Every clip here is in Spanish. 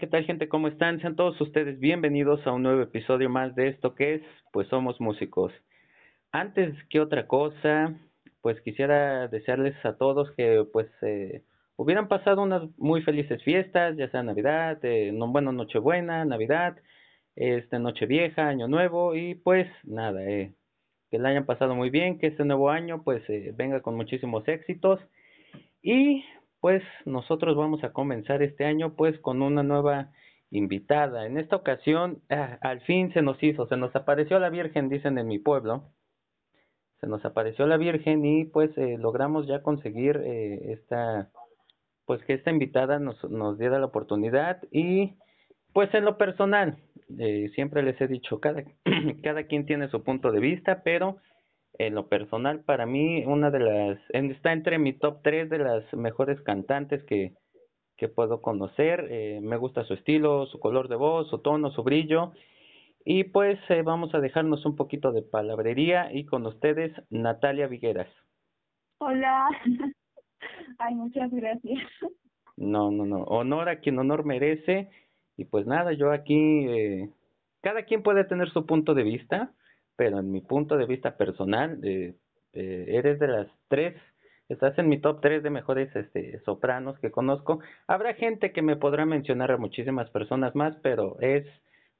¿qué tal gente? ¿Cómo están? Sean todos ustedes bienvenidos a un nuevo episodio más de esto que es, pues somos músicos. Antes que otra cosa, pues quisiera desearles a todos que pues eh, hubieran pasado unas muy felices fiestas, ya sea Navidad, eh, no, bueno, Nochebuena, Navidad, este Nochevieja, Año Nuevo y pues nada, eh, que la hayan pasado muy bien, que este nuevo año pues eh, venga con muchísimos éxitos y pues nosotros vamos a comenzar este año pues con una nueva invitada. En esta ocasión ah, al fin se nos hizo, se nos apareció la Virgen, dicen en mi pueblo. Se nos apareció la Virgen y pues eh, logramos ya conseguir eh, esta, pues que esta invitada nos, nos diera la oportunidad y pues en lo personal, eh, siempre les he dicho, cada, cada quien tiene su punto de vista, pero en lo personal, para mí, una de las, está entre mi top 3 de las mejores cantantes que, que puedo conocer. Eh, me gusta su estilo, su color de voz, su tono, su brillo. Y pues eh, vamos a dejarnos un poquito de palabrería y con ustedes, Natalia Vigueras. Hola. Ay, muchas gracias. No, no, no. Honor a quien honor merece. Y pues nada, yo aquí, eh, cada quien puede tener su punto de vista pero en mi punto de vista personal, eh, eh, eres de las tres, estás en mi top tres de mejores este, sopranos que conozco. Habrá gente que me podrá mencionar a muchísimas personas más, pero es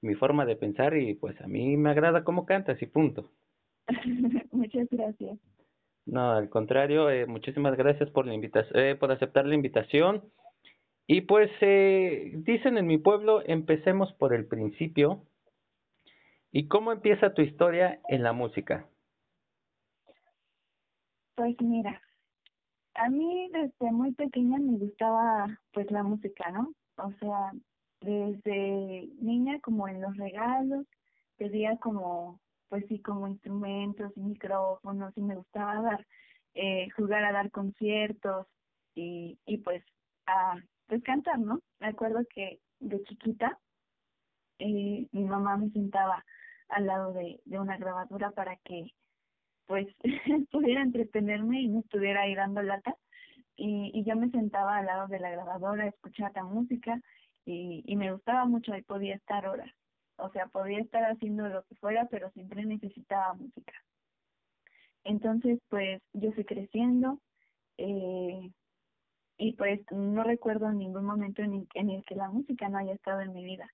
mi forma de pensar y pues a mí me agrada cómo cantas y punto. Muchas gracias. No, al contrario, eh, muchísimas gracias por la invitación, eh, por aceptar la invitación. Y pues eh, dicen en mi pueblo, empecemos por el principio. ¿Y cómo empieza tu historia en la música? Pues mira, a mí desde muy pequeña me gustaba pues la música, ¿no? O sea, desde niña como en los regalos, pedía como, pues sí, como instrumentos y micrófonos y me gustaba dar, eh, jugar a dar conciertos y, y pues a pues cantar, ¿no? Me acuerdo que de chiquita eh, mi mamá me sentaba al lado de, de una grabadora para que pues pudiera entretenerme y no estuviera ahí dando lata. Y, y yo me sentaba al lado de la grabadora a escuchar la música y, y me gustaba mucho y podía estar horas. O sea, podía estar haciendo lo que fuera, pero siempre necesitaba música. Entonces, pues yo fui creciendo eh, y pues no recuerdo ningún momento en en el que la música no haya estado en mi vida.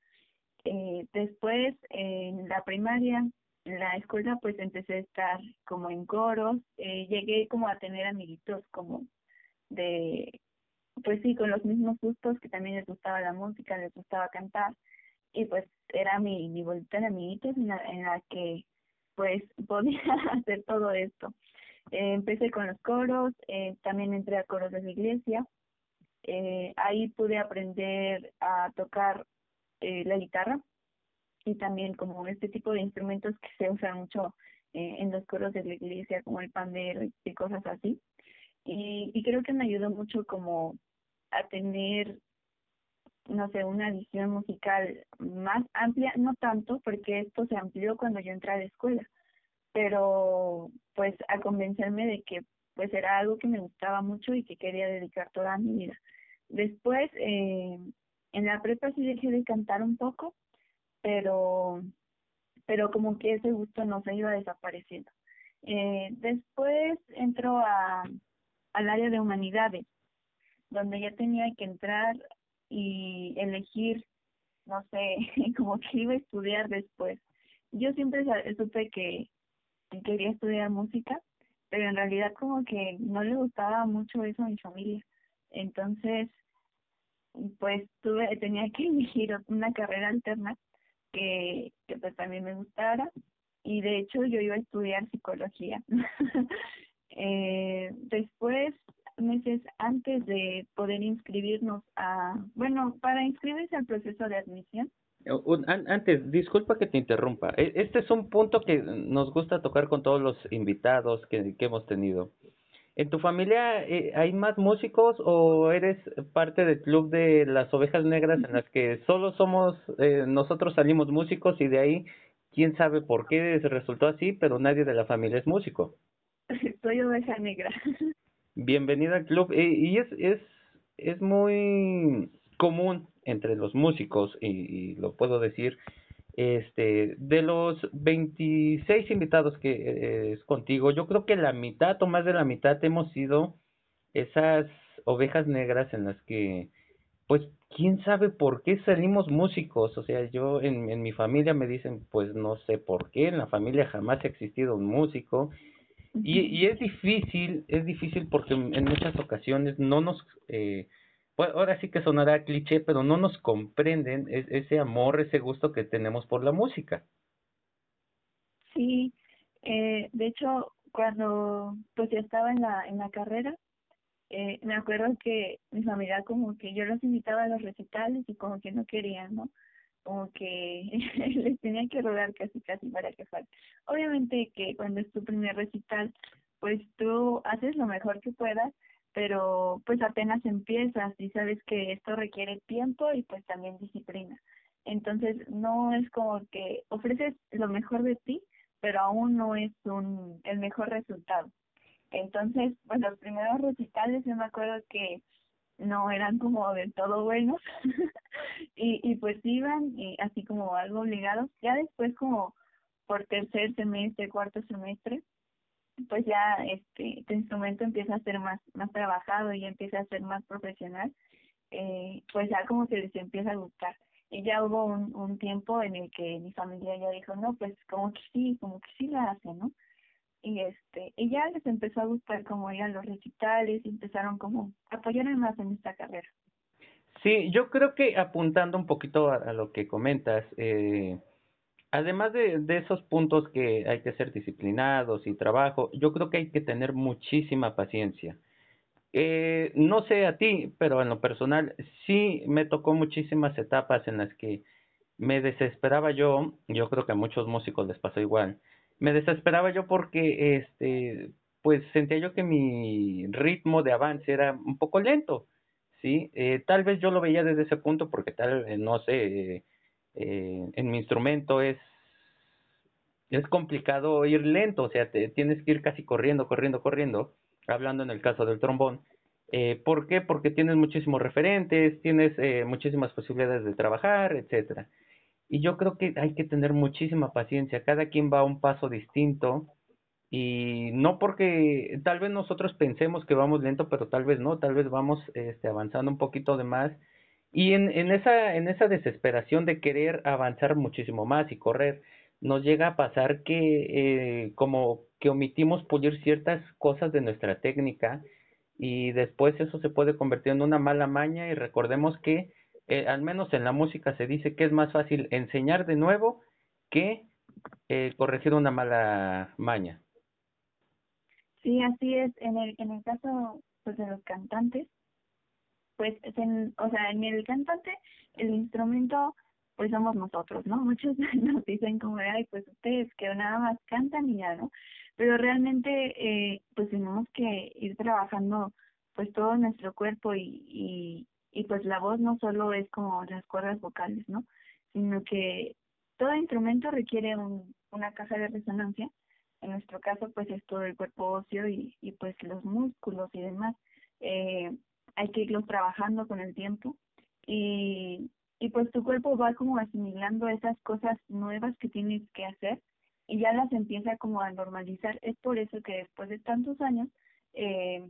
Eh, después, en la primaria, en la escuela, pues empecé a estar como en coros. Eh, llegué como a tener amiguitos como de, pues sí, con los mismos gustos, que también les gustaba la música, les gustaba cantar. Y pues era mi, mi bolita de amiguitos en la, en la que pues podía hacer todo esto. Eh, empecé con los coros, eh, también entré a coros de la iglesia. Eh, ahí pude aprender a tocar eh, la guitarra y también como este tipo de instrumentos que se usan mucho eh, en los coros de la iglesia, como el pandero y, cosas así. Y, y creo que me ayudó mucho como a tener, no sé, una visión musical más amplia, no tanto, porque esto se amplió cuando yo entré a la escuela, pero pues a convencerme de que pues era algo que me gustaba mucho y que quería dedicar toda mi vida. Después, eh, en la prepa sí dejé de cantar un poco, pero pero como que ese gusto no se iba desapareciendo. Eh, después entró a, al área de humanidades, donde ya tenía que entrar y elegir, no sé, como que iba a estudiar después. Yo siempre supe que quería estudiar música, pero en realidad como que no le gustaba mucho eso a mi familia. Entonces, pues tuve, tenía que elegir una carrera alterna que, que pues también me gustara y de hecho yo iba a estudiar psicología. eh, después, meses antes de poder inscribirnos a, bueno, para inscribirse al proceso de admisión. Antes, disculpa que te interrumpa. E, este es un punto que nos gusta tocar con todos los invitados que, que hemos tenido. ¿En tu familia eh, hay más músicos o eres parte del club de las ovejas negras en las que solo somos, eh, nosotros salimos músicos y de ahí, quién sabe por qué resultó así, pero nadie de la familia es músico? Soy oveja negra. Bienvenida al club. Eh, y es, es, es muy común entre los músicos, y, lo puedo decir, este, de los 26 invitados que eh, es contigo, yo creo que la mitad o más de la mitad hemos sido esas ovejas negras en las que, pues, quién sabe por qué salimos músicos. O sea, yo en, en mi familia me dicen, pues no sé por qué, en la familia jamás ha existido un músico. Y, y es difícil, es difícil porque en muchas ocasiones no nos, eh, pues ahora sí que sonará cliché, pero no nos comprenden ese amor, ese gusto que tenemos por la música. Sí, eh, de hecho, cuando pues ya estaba en la, en la carrera, eh, me acuerdo que mi familia como que yo los invitaba a los recitales y como que no querían, ¿no? Como que les tenía que rogar casi casi para que fuera. Obviamente que cuando es tu primer recital, pues tú haces lo mejor que puedas, pero pues apenas empiezas y sabes que esto requiere tiempo y pues también disciplina. Entonces no es como que ofreces lo mejor de ti, pero aún no es un el mejor resultado. Entonces, pues los primeros recitales yo me acuerdo que no eran como del todo buenos y, y pues iban y así como algo obligados. Ya después como por tercer semestre, cuarto semestre, pues ya este tu instrumento empieza a ser más más trabajado y empieza a ser más profesional eh, pues ya como que les empieza a gustar. Y ya hubo un, un tiempo en el que mi familia ya dijo no pues como que sí como que sí la hace no y este y ya les empezó a gustar como ir a los recitales y empezaron como a apoyarme más en esta carrera. Sí yo creo que apuntando un poquito a, a lo que comentas eh además de, esos puntos que hay que ser disciplinados y trabajo, yo creo que hay que tener muchísima paciencia. Eh, no sé a ti, pero en lo personal sí me tocó muchísimas etapas en las que me desesperaba yo, yo creo que a muchos músicos les pasó igual, me desesperaba yo porque este pues sentía yo que mi ritmo de avance era un poco lento, ¿sí? Eh, tal vez yo lo veía desde ese punto porque tal, eh, no sé, eh, en mi instrumento es es complicado ir lento, o sea, te, tienes que ir casi corriendo, corriendo, corriendo, hablando en el caso del trombón. Eh, ¿Por qué? Porque tienes muchísimos referentes, tienes eh, muchísimas posibilidades de trabajar, etcétera. Y yo creo que hay que tener muchísima paciencia, cada quien va a un paso distinto y no porque tal vez nosotros pensemos que vamos lento, pero tal vez no, tal vez vamos este, avanzando un poquito de más y en, en, esa, en esa desesperación de querer avanzar muchísimo más y correr, nos llega a pasar que eh, como que omitimos pulir ciertas cosas de nuestra técnica y después eso se puede convertir en una mala maña y recordemos que eh, al menos en la música se dice que es más fácil enseñar de nuevo que eh, corregir una mala maña. Sí, así es. En el, en el caso pues, de los cantantes, pues, en, o sea, en el cantante, el instrumento, pues somos nosotros, ¿no? Muchos nos dicen como, ay, pues ustedes que nada más cantan y ya, ¿no? Pero realmente, eh, pues tenemos que ir trabajando, pues todo nuestro cuerpo y, y, y pues la voz no solo es como las cuerdas vocales, ¿no? Sino que todo instrumento requiere un, una caja de resonancia. En nuestro caso, pues es todo el cuerpo óseo y, y pues los músculos y demás. Eh, hay que irlos trabajando con el tiempo y, y pues tu cuerpo va como asimilando esas cosas nuevas que tienes que hacer y ya las empieza como a normalizar. Es por eso que después de tantos años, eh,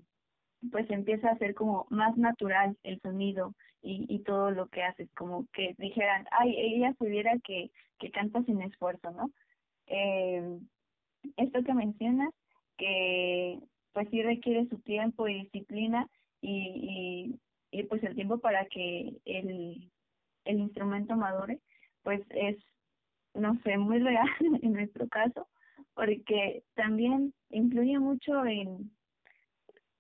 pues empieza a ser como más natural el sonido y, y todo lo que haces, como que dijeran, ay, ella pudiera que, que canta sin esfuerzo, ¿no? Eh, esto que mencionas, que pues sí requiere su tiempo y disciplina, y, y, pues el tiempo para que el, el instrumento madure, pues es, no sé, muy real en nuestro caso, porque también influye mucho en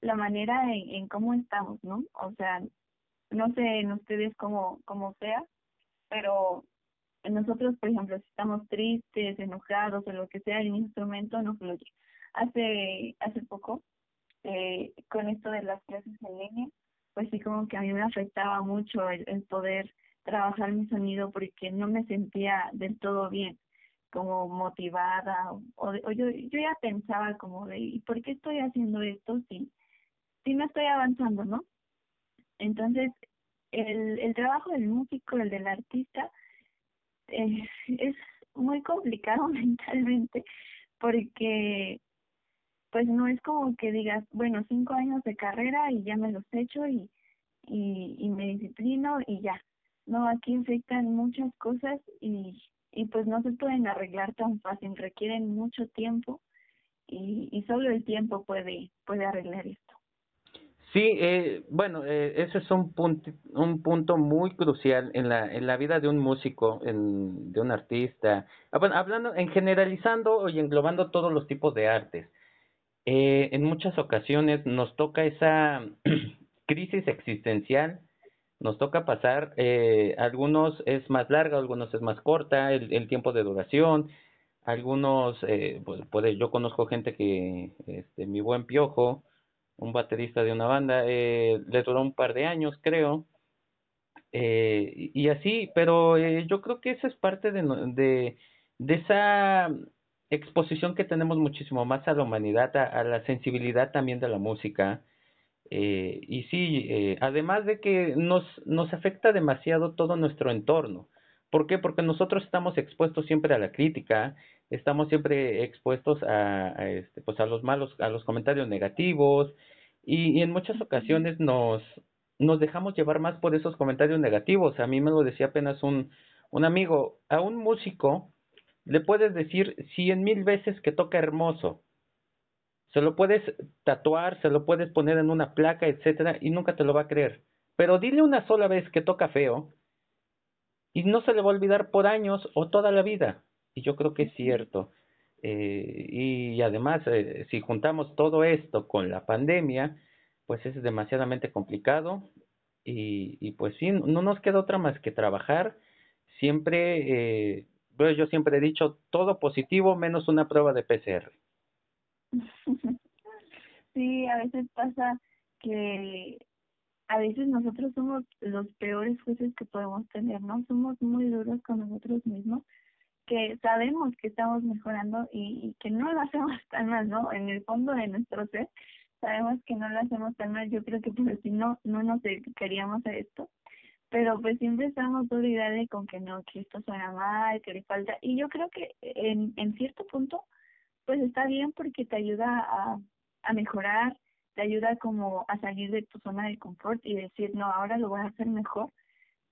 la manera en, en cómo estamos, ¿no? O sea, no sé en ustedes cómo, cómo sea, pero nosotros, por ejemplo, si estamos tristes, enojados o lo que sea, el instrumento no fluye. Hace, hace poco eh, con esto de las clases en línea, pues sí como que a mí me afectaba mucho el, poder trabajar mi sonido porque no me sentía del todo bien, como motivada, o, o yo, yo ya pensaba como de, ¿y por qué estoy haciendo esto si, si no estoy avanzando, no? Entonces, el, el trabajo del músico, el del artista, eh, es muy complicado mentalmente porque pues no es como que digas, bueno, cinco años de carrera y ya me los hecho y, y, y me disciplino y ya. No, aquí afectan muchas cosas y, y pues no se pueden arreglar tan fácil, requieren mucho tiempo y, y solo el tiempo puede, puede arreglar esto. Sí, eh, bueno, eh, ese es un punto, un punto muy crucial en la, en la vida de un músico, en, de un artista. Ah, bueno, hablando, en generalizando y englobando todos los tipos de artes. Eh, en muchas ocasiones nos toca esa crisis existencial, nos toca pasar, eh, algunos es más larga, algunos es más corta, el, el tiempo de duración, algunos, eh, pues, yo conozco gente que, este, mi buen piojo, un baterista de una banda, eh, le duró un par de años, creo, eh, y así, pero eh, yo creo que eso es parte de, de, de esa exposición que tenemos muchísimo más a la humanidad, a, la sensibilidad también de la música, eh, y sí, eh, además de que nos, nos afecta demasiado todo nuestro entorno. ¿Por qué? Porque nosotros estamos expuestos siempre a la crítica, estamos siempre expuestos a, a, este, pues a los malos, a los comentarios negativos y, y en muchas ocasiones nos, nos dejamos llevar más por esos comentarios negativos. A mí me lo decía apenas un, un amigo, a un músico le puedes decir cien mil veces que toca hermoso, se lo puedes tatuar, se lo puedes poner en una placa, etcétera, y nunca te lo va a creer. Pero dile una sola vez que toca feo y no se le va a olvidar por años o toda la vida. Y yo creo que es cierto. Eh, y además, eh, si juntamos todo esto con la pandemia, pues es demasiadamente complicado. Y, y pues sí, no nos queda otra más que trabajar. Siempre, eh, yo siempre he dicho, todo positivo menos una prueba de PCR. Sí, a veces pasa que a veces nosotros somos los peores jueces que podemos tener, ¿no? Somos muy duros con nosotros mismos, que sabemos que estamos mejorando y, y que no lo hacemos tan mal, ¿no? En el fondo de nuestro ser sabemos que no lo hacemos tan mal, yo creo que por si no, no nos dedicaríamos a esto, pero pues siempre estamos de con que no, que esto suena mal, que le falta, y yo creo que en, en cierto punto pues está bien porque te ayuda a, a mejorar, te ayuda como a salir de tu zona de confort y decir, no, ahora lo voy a hacer mejor.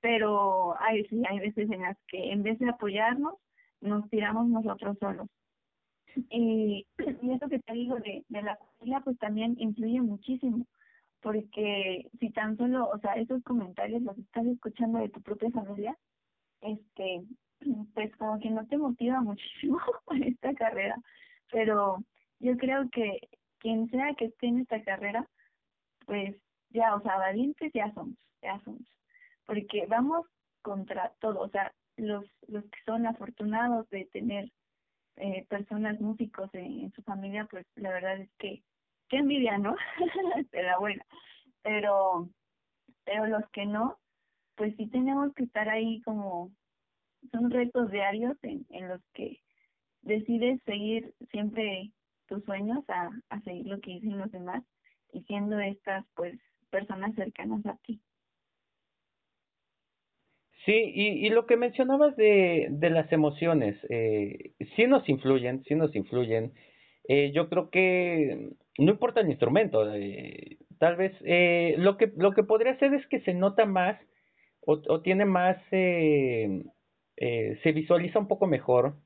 Pero hay, sí, hay veces en las que en vez de apoyarnos, nos tiramos nosotros solos. Y, y eso que te digo de, de la familia, pues también influye muchísimo, porque si tan solo, o sea, esos comentarios los estás escuchando de tu propia familia, este, pues como que no te motiva muchísimo en esta carrera pero yo creo que quien sea que esté en esta carrera, pues ya, o sea, valientes ya somos, ya somos, porque vamos contra todo, o sea, los, los que son afortunados de tener eh, personas músicos en, en, su familia, pues la verdad es que, qué envidia, ¿no? pero bueno, pero, pero los que no, pues sí tenemos que estar ahí como, son retos diarios en, los que decides seguir siempre tus sueños a, seguir lo que dicen los demás y siendo estas pues personas cercanas a ti. Sí, y, y lo que mencionabas de, de las emociones, eh, sí nos influyen, sí nos influyen. Eh, yo creo que no importa el instrumento, eh, tal vez eh, lo que lo que podría ser es que se nota más o, o tiene más, eh, eh, se visualiza un poco mejor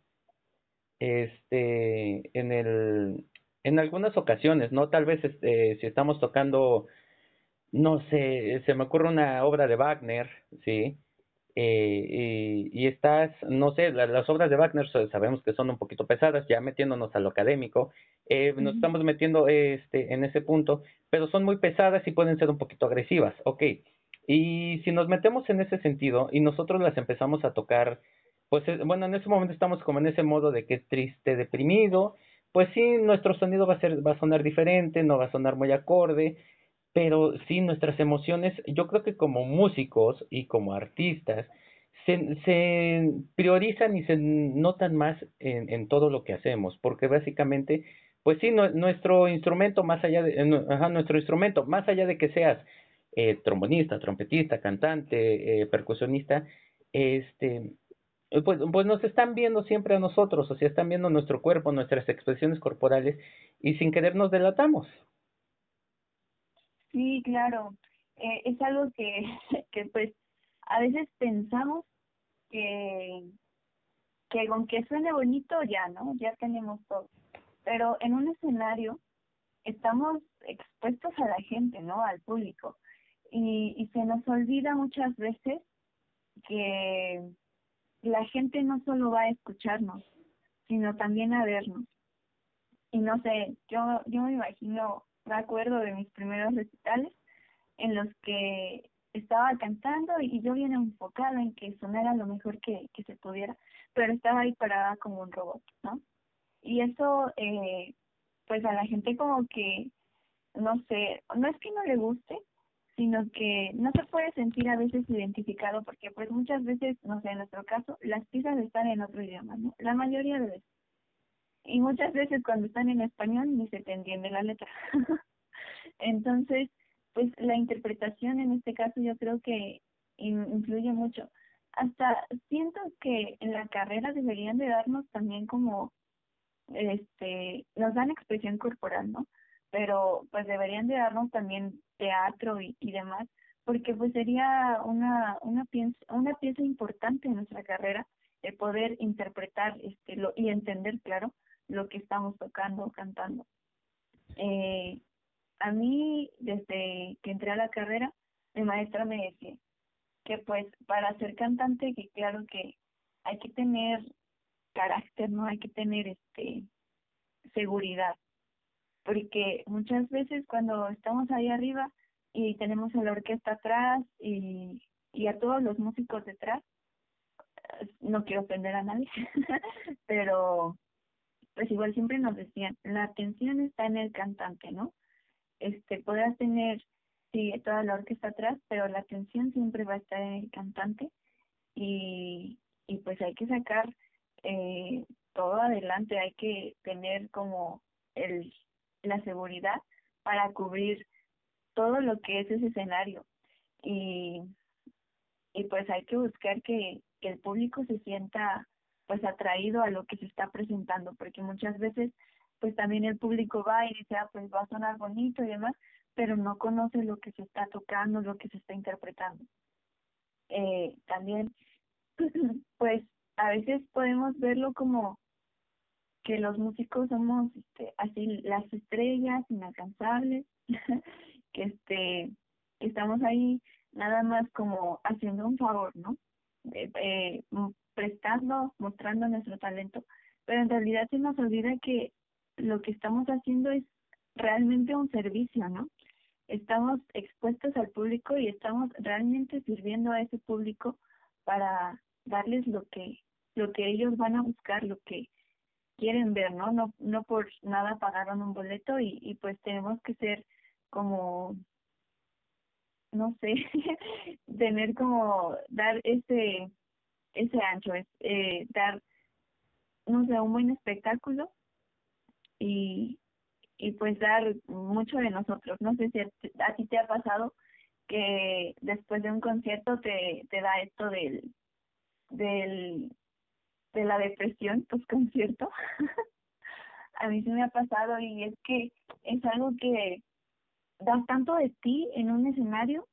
este, en el, en algunas ocasiones, ¿no? Tal vez este, si estamos tocando, no sé, se me ocurre una obra de Wagner, ¿sí? Eh, y, y estás, no sé, la, las obras de Wagner sabemos que son un poquito pesadas, ya metiéndonos a lo académico, eh, nos estamos metiendo este, en ese punto, pero son muy pesadas y pueden ser un poquito agresivas, ok. Y si nos metemos en ese sentido y nosotros las empezamos a tocar pues eh, bueno, en ese momento estamos como en ese modo de que es triste, deprimido, pues sí, nuestro sonido va a ser, va a sonar diferente, no va a sonar muy acorde, pero sí nuestras emociones, yo creo que como músicos y como artistas, se, priorizan y se notan más en, todo lo que hacemos, porque básicamente, pues sí, nuestro instrumento, más allá de, ajá, nuestro instrumento, más allá de que seas eh, trombonista, trompetista, cantante, eh, percusionista, este, pues, pues nos están viendo siempre a nosotros, o sea, están viendo nuestro cuerpo, nuestras expresiones corporales y sin querer nos delatamos. Sí, claro. Eh, es algo que, que pues a veces pensamos que, que que suene bonito ya, ¿no? Ya tenemos todo. Pero en un escenario estamos expuestos a la gente, ¿no? Al público. Y, y se nos olvida muchas veces que la gente no solo va a escucharnos, sino también a vernos. Y no sé, yo, yo me imagino, me acuerdo de mis primeros recitales en los que estaba cantando y yo bien enfocada en que sonara lo mejor que, se pudiera, pero estaba ahí parada como un robot, ¿no? Y eso, eh, pues a la gente como que, no sé, no es que no le guste, sino que no se puede sentir a veces identificado porque pues muchas veces, no sé, en nuestro caso, las piezas están en otro idioma, ¿no? La mayoría de veces. Y muchas veces cuando están en español ni se te entiende la letra. Entonces, pues la interpretación en este caso yo creo que influye mucho. Hasta siento que en la carrera deberían de darnos también como, este, nos dan expresión corporal, ¿no? Pero pues deberían de darnos también teatro y, y demás, porque pues sería una, una, pieza, una pieza importante en nuestra carrera el poder interpretar este lo, y entender, claro, lo que estamos tocando o cantando. Eh, a mí, desde que entré a la carrera, mi maestra me decía que pues para ser cantante, que claro que hay que tener carácter, ¿no? Hay que tener este seguridad porque muchas veces cuando estamos ahí arriba y tenemos a la orquesta atrás y, y a todos los músicos detrás, no quiero ofender a nadie, pero pues igual siempre nos decían, la atención está en el cantante, ¿no? Este, podrás tener, sí, toda la orquesta atrás, pero la atención siempre va a estar en el cantante y, y pues hay que sacar eh, todo adelante, hay que tener como el la seguridad para cubrir todo lo que es ese escenario. Y, y pues hay que buscar que, que el público se sienta pues atraído a lo que se está presentando, porque muchas veces pues también el público va y dice, ah, pues va a sonar bonito y demás, pero no conoce lo que se está tocando, lo que se está interpretando. Eh, también, pues a veces podemos verlo como que los músicos somos este, así las estrellas inalcanzables, que este estamos ahí nada más como haciendo un favor, ¿no? Eh, prestando, mostrando nuestro talento, pero en realidad se nos olvida que lo que estamos haciendo es realmente un servicio, ¿no? Estamos expuestos al público y estamos realmente sirviendo a ese público para darles lo que lo que ellos van a buscar, lo que quieren ver, ¿no? No, no por nada pagaron un boleto y, y pues tenemos que ser como, no sé, tener como, dar ese, ese ancho, es, eh, dar, no sé, un buen espectáculo y, y pues dar mucho de nosotros. No sé si a, ti te ha pasado que después de un concierto te, te da esto del, del de la depresión post concierto. a mí se me ha pasado y es que es algo que da tanto de ti en un escenario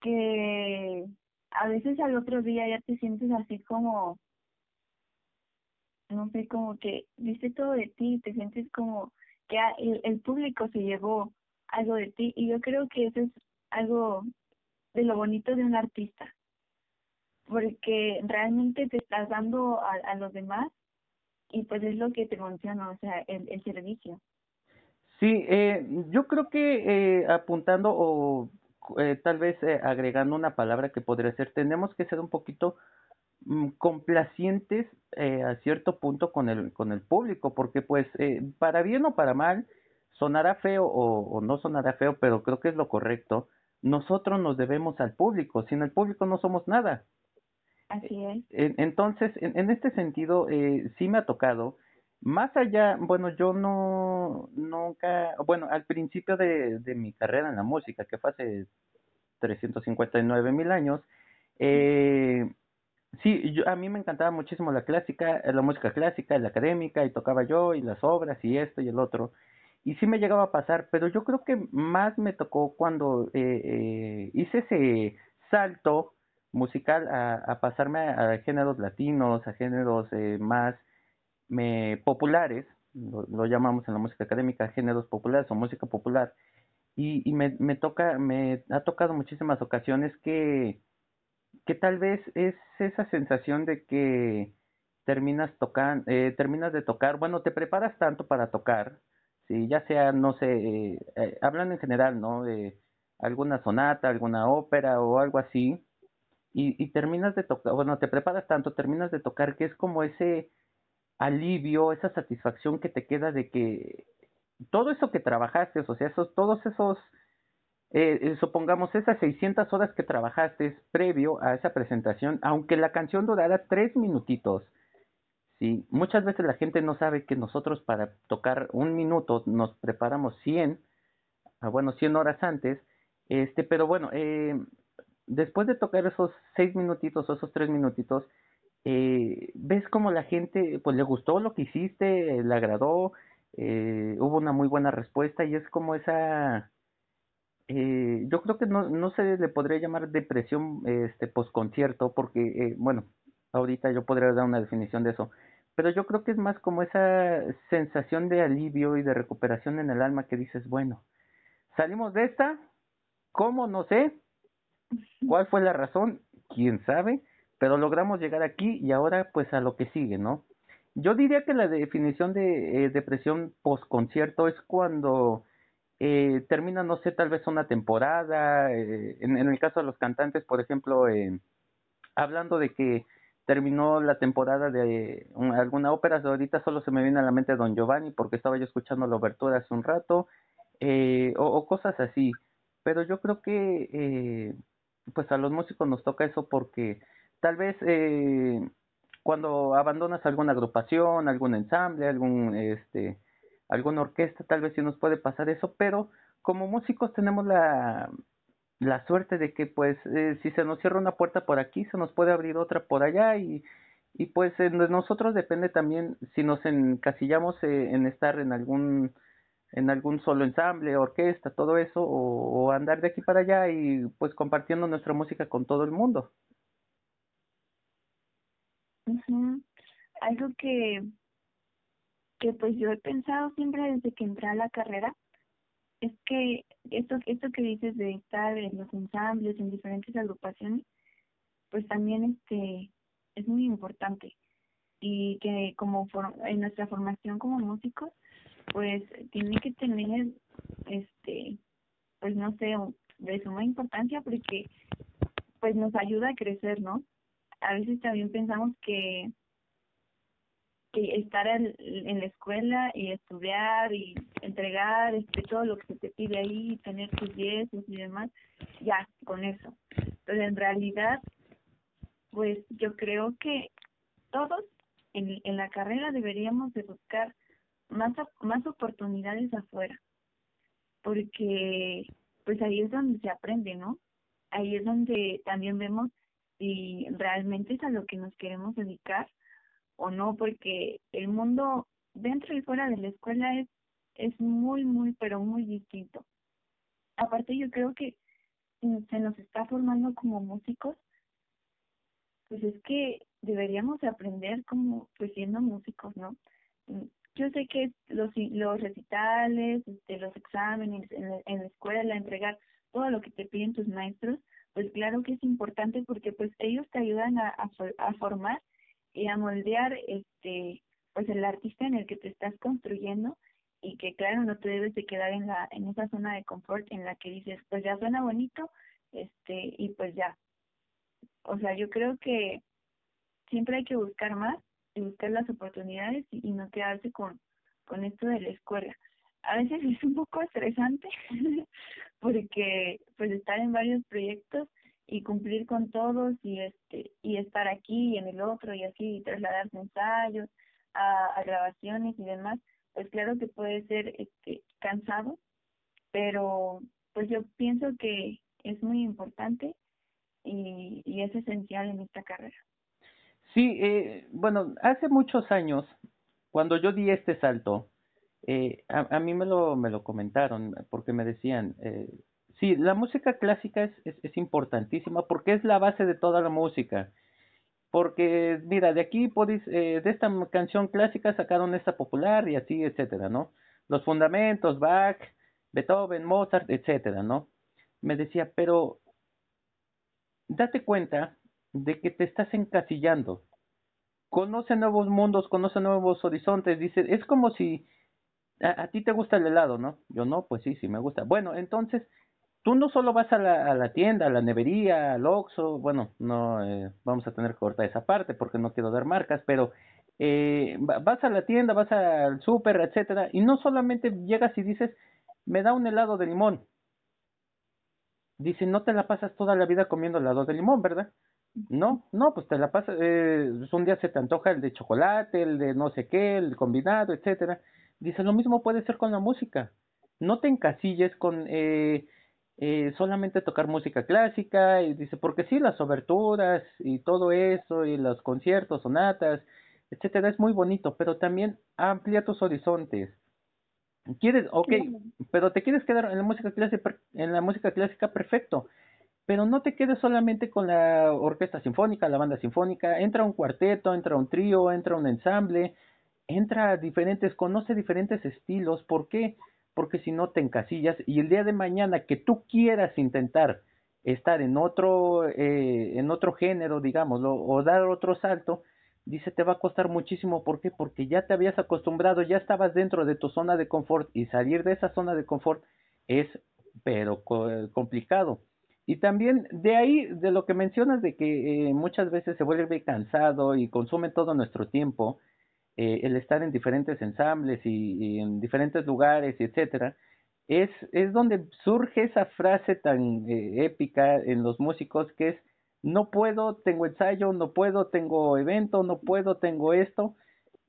que a veces al otro día ya te sientes así como no sé como que dice todo de ti te sientes como que el, el público se llevó algo de ti y yo creo que eso es algo de lo bonito de un artista porque realmente te estás dando a, a los demás y pues es lo que te funciona, o sea, el, el servicio. Sí, eh, yo creo que eh, apuntando o eh, tal vez eh, agregando una palabra que podría ser, tenemos que ser un poquito mm, complacientes eh, a cierto punto con el, con el público, porque pues eh, para bien o para mal, sonará feo o, o no sonará feo, pero creo que es lo correcto, nosotros nos debemos al público, sin el público no somos nada. Así es. Entonces, en, este sentido, eh, sí me ha tocado Más allá, bueno, yo no, nunca, bueno, al principio de, de mi carrera en la música, que fue hace 359 mil años, eh, sí, yo, a mí me encantaba muchísimo la clásica, la música clásica, la académica, y tocaba yo, y las obras, y esto y el otro, y sí me llegaba a pasar, pero yo creo que más me tocó cuando eh, eh, hice ese salto musical a, a pasarme a, géneros latinos, a géneros eh, más me, populares, lo, llamamos en la música académica géneros populares o música popular, y, y me, me toca, me ha tocado muchísimas ocasiones que, que tal vez es esa sensación de que terminas eh, terminas de tocar, bueno, te preparas tanto para tocar, si ya sea, no sé, eh, eh, hablan en general, ¿no? Alguna sonata, alguna ópera o algo así, y terminas de tocar, bueno, te preparas tanto, terminas de tocar que es como ese alivio, esa satisfacción que te queda de que todo eso que trabajaste, o sea, todos esos, eh, eh supongamos esas 600 horas que trabajaste previo a esa presentación, aunque la canción durara tres minutitos, ¿sí? muchas veces la gente no sabe que nosotros para tocar un minuto nos preparamos 100, ah, bueno, 100 horas antes, este, pero bueno, eh, después de tocar esos seis minutitos o esos tres minutitos, eh, ves como la gente, pues le gustó lo que hiciste, le agradó, eh, hubo una muy buena respuesta y es como esa, eh, yo creo que no, no se le podría llamar depresión este concierto porque, eh, bueno, ahorita yo podría dar una definición de eso, pero yo creo que es más como esa sensación de alivio y de recuperación en el alma que dices, bueno, salimos de esta, ¿cómo? No sé, ¿cuál fue la razón? ¿Quién sabe? Pero logramos llegar aquí y ahora pues a lo que sigue, ¿no? Yo diría que la definición de eh, depresión post-concierto es cuando eh, termina, no sé, tal vez una temporada, eh, en, el caso de los cantantes, por ejemplo, eh, hablando de que terminó la temporada de una, alguna ópera, ahorita solo se me viene a la mente Don Giovanni porque estaba yo escuchando la obertura hace un rato, o, cosas así, pero yo creo que pues a los músicos nos toca eso porque tal vez eh, cuando abandonas alguna agrupación, algún ensamble, algún este alguna orquesta, tal vez sí nos puede pasar eso, pero como músicos tenemos la, la suerte de que pues eh, si se nos cierra una puerta por aquí, se nos puede abrir otra por allá y, y pues de nosotros depende también si nos encasillamos eh, en estar en algún en algún solo ensamble, orquesta, todo eso, o, o andar de aquí para allá y pues compartiendo nuestra música con todo el mundo. Mhm Algo que, que pues yo he pensado siempre desde que entré a la carrera es que esto, esto que dices de estar en los ensambles, en diferentes agrupaciones, pues también este es muy importante. Y que como for, en nuestra formación como músicos pues tiene que tener este pues no sé de suma importancia porque pues nos ayuda a crecer no a veces también pensamos que que estar en, la escuela y estudiar y entregar este todo lo que se te pide ahí, tener tus dieces y demás, ya, con eso. Entonces, en realidad, pues yo creo que todos en, en la carrera deberíamos de buscar más, más oportunidades afuera, porque pues ahí es donde se aprende, ¿no? Ahí es donde también vemos si realmente es a lo que nos queremos dedicar o no, porque el mundo dentro y fuera de la escuela es, es muy, muy, pero muy distinto. Aparte yo creo que se nos está formando como músicos, pues es que deberíamos aprender como pues siendo músicos, ¿no? Yo sé que los, los recitales, este, los exámenes en la, en la escuela, entregar todo lo que te piden tus maestros, pues claro que es importante porque pues ellos te ayudan a, a, formar y a moldear este pues el artista en el que te estás construyendo y que claro no te debes de quedar en la en esa zona de confort en la que dices pues ya suena bonito este y pues ya. O sea yo creo que siempre hay que buscar más y buscar las oportunidades y, y no quedarse con con esto de la escuela. A veces es un poco estresante porque pues estar en varios proyectos y cumplir con todos y este y estar aquí y en el otro y así y trasladarse ensayos a, grabaciones y demás, pues claro que puede ser este, cansado, pero pues yo pienso que es muy importante y, y es esencial en esta carrera. Sí, eh, bueno, hace muchos años, cuando yo di este salto, eh, a, mí me lo, me lo comentaron porque me decían, eh, sí, la música clásica es, es, importantísima porque es la base de toda la música. Porque, mira, de aquí eh, de esta canción clásica sacaron esta popular y así, etcétera, ¿no? Los fundamentos, Bach, Beethoven, Mozart, etcétera, ¿no? Me decía, pero date cuenta de que te estás encasillando. Conoce nuevos mundos, conoce nuevos horizontes. Dice, es como si a, ti te gusta el helado, ¿no? Yo no, pues sí, sí me gusta. Bueno, entonces, tú no solo vas a la, tienda, a la nevería, al Oxxo, bueno, no, eh, vamos a tener que cortar esa parte porque no quiero dar marcas, pero eh, vas a la tienda, vas al súper, etcétera, y no solamente llegas y dices, me da un helado de limón. Dice, no te la pasas toda la vida comiendo helado de limón, ¿verdad? No, no, pues te la pasas, eh, un día se te antoja el de chocolate, el de no sé qué, el combinado, etcétera. Dice, lo mismo puede ser con la música. No te encasilles con eh, eh, solamente tocar música clásica, y dice, porque sí, las oberturas y todo eso, y los conciertos, sonatas, etcétera, es muy bonito, pero también amplía tus horizontes. Quieres, ok, pero te quieres quedar en la música clásica, en la música clásica, perfecto pero no te quedes solamente con la orquesta sinfónica, la banda sinfónica, entra un cuarteto, entra un trío, entra un ensamble, entra diferentes, conoce diferentes estilos, ¿por qué? Porque si no te encasillas y el día de mañana que tú quieras intentar estar en otro, eh, en otro género, digámoslo, o dar otro salto, dice te va a costar muchísimo, ¿por qué? Porque ya te habías acostumbrado, ya estabas dentro de tu zona de confort y salir de esa zona de confort es, pero complicado. Y también de ahí, de lo que mencionas de que eh, muchas veces se vuelve cansado y consume todo nuestro tiempo, eh, el estar en diferentes ensambles y, en diferentes lugares, etcétera, es, es donde surge esa frase tan eh, épica en los músicos que es no puedo, tengo ensayo, no puedo, tengo evento, no puedo, tengo esto,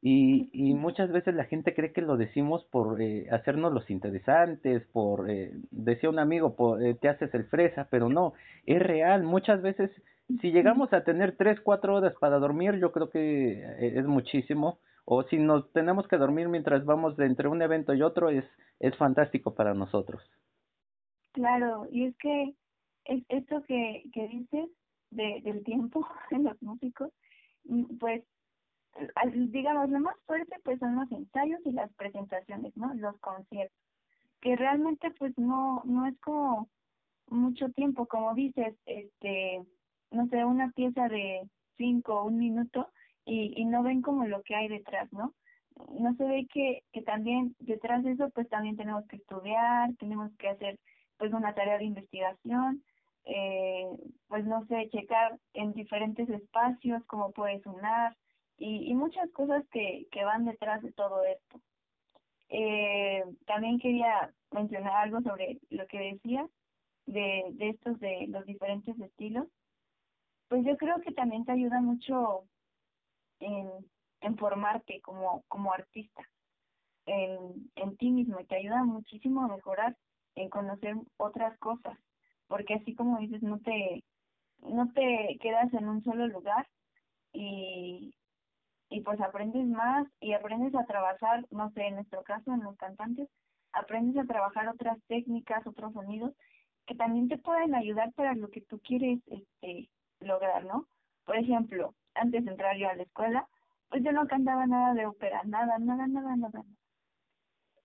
y, y muchas veces la gente cree que lo decimos por eh, hacernos los interesantes, por, eh, decía un amigo, por, eh, te haces el fresa, pero no, es real. Muchas veces, si llegamos a tener tres, cuatro horas para dormir, yo creo que eh, es muchísimo. O si nos tenemos que dormir mientras vamos de entre un evento y otro, es, es fantástico para nosotros. Claro, y es que es esto que, que dices de, del tiempo en los músicos, mm, pues digamos, lo más fuerte pues son los ensayos y las presentaciones, ¿no? Los conciertos, que realmente pues no, no es como mucho tiempo, como dices, este, no sé, una pieza de cinco o un minuto y, y no ven como lo que hay detrás, ¿no? No se ve que, que también detrás de eso pues también tenemos que estudiar, tenemos que hacer pues una tarea de investigación, eh, pues no sé, checar en diferentes espacios cómo puede sonar, y, y muchas cosas que, que van detrás de todo esto. Eh, también quería mencionar algo sobre lo que decía de, de estos de los diferentes estilos. Pues yo creo que también te ayuda mucho en, en formarte como, como artista, en, en ti mismo, y te ayuda muchísimo a mejorar, en conocer otras cosas, porque así como dices, no te, no te quedas en un solo lugar y, y pues aprendes más y aprendes a trabajar, no sé, en nuestro caso, en los cantantes, aprendes a trabajar otras técnicas, otros sonidos que también te pueden ayudar para lo que tú quieres este lograr, ¿no? Por ejemplo, antes de entrar yo a la escuela, pues yo no cantaba nada de ópera, nada, nada, nada, nada.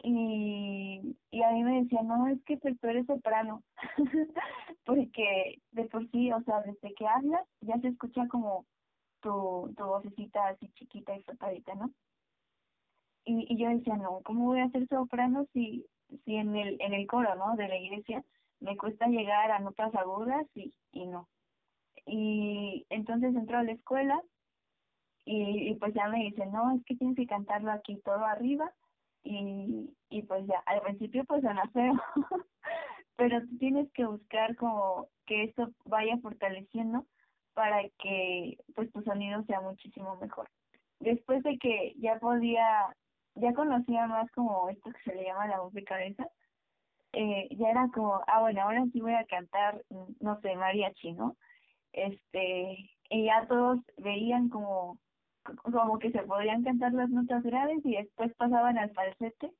Y, y a mí me decían, no, es que pues tú eres soprano, porque de por sí, o sea, desde que hablas ya se escucha como tu, tu vocecita así chiquita y flotadita, ¿no? Y, y yo decía, no, ¿cómo voy a hacer soprano si, si en el, en el coro, ¿no? De la iglesia me cuesta llegar a notas agudas y, y no. Y entonces entró a la escuela y, pues ya me dice, no, es que tienes que cantarlo aquí todo arriba y, y pues ya, al principio pues suena feo, pero tienes que buscar como que esto vaya fortaleciendo para que pues tu sonido sea muchísimo mejor. después de que ya podía, ya conocía más como esto que se le llama la voz de cabeza, eh, ya era como, ah, bueno, ahora sí voy a cantar, mm, no sé, mariachi, ¿no? Este, y ya todos veían como, como que se podían cantar las notas graves y después pasaban al falsete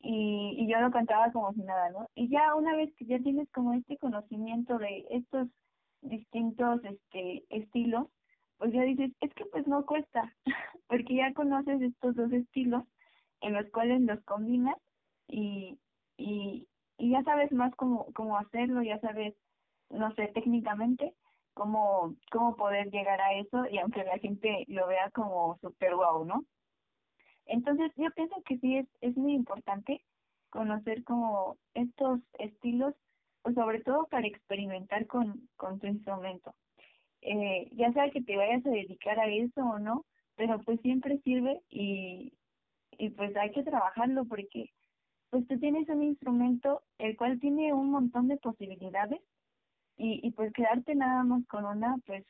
y, y yo lo cantaba como si nada, ¿no? Y ya una vez que ya tienes como este conocimiento de estos distintos este estilos, pues ya dices, es que pues no cuesta, porque ya conoces estos dos estilos en los cuales los combinas y, y, y ya sabes más cómo, cómo hacerlo, ya sabes, no sé, técnicamente, cómo, cómo poder llegar a eso y aunque la gente lo vea como súper guau, ¿no? Entonces yo pienso que sí es, es muy importante conocer como estos estilos, pues sobre todo para experimentar con, con tu instrumento. Eh, ya sea que te vayas a dedicar a eso o no, pero pues siempre sirve y, y pues hay que trabajarlo porque pues tú tienes un instrumento el cual tiene un montón de posibilidades y, y pues quedarte nada más con una, pues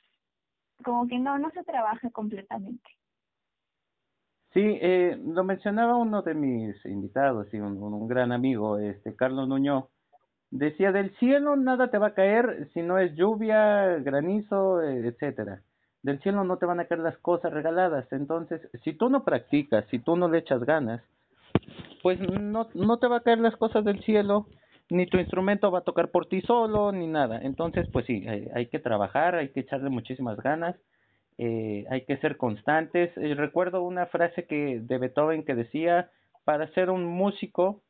como que no, no se trabaja completamente. Sí, eh, lo mencionaba uno de mis invitados y un, un gran amigo, este Carlos Nuño, decía del cielo nada te va a caer si no es lluvia, granizo, etcétera. Del cielo no te van a caer las cosas regaladas. Entonces, si tú no practicas, si tú no le echas ganas, pues no, no te va a caer las cosas del cielo, ni tu instrumento va a tocar por ti solo, ni nada. Entonces, pues sí, hay, que trabajar, hay que echarle muchísimas ganas, eh, hay que ser constantes. Eh, recuerdo una frase que de Beethoven que decía, para ser un músico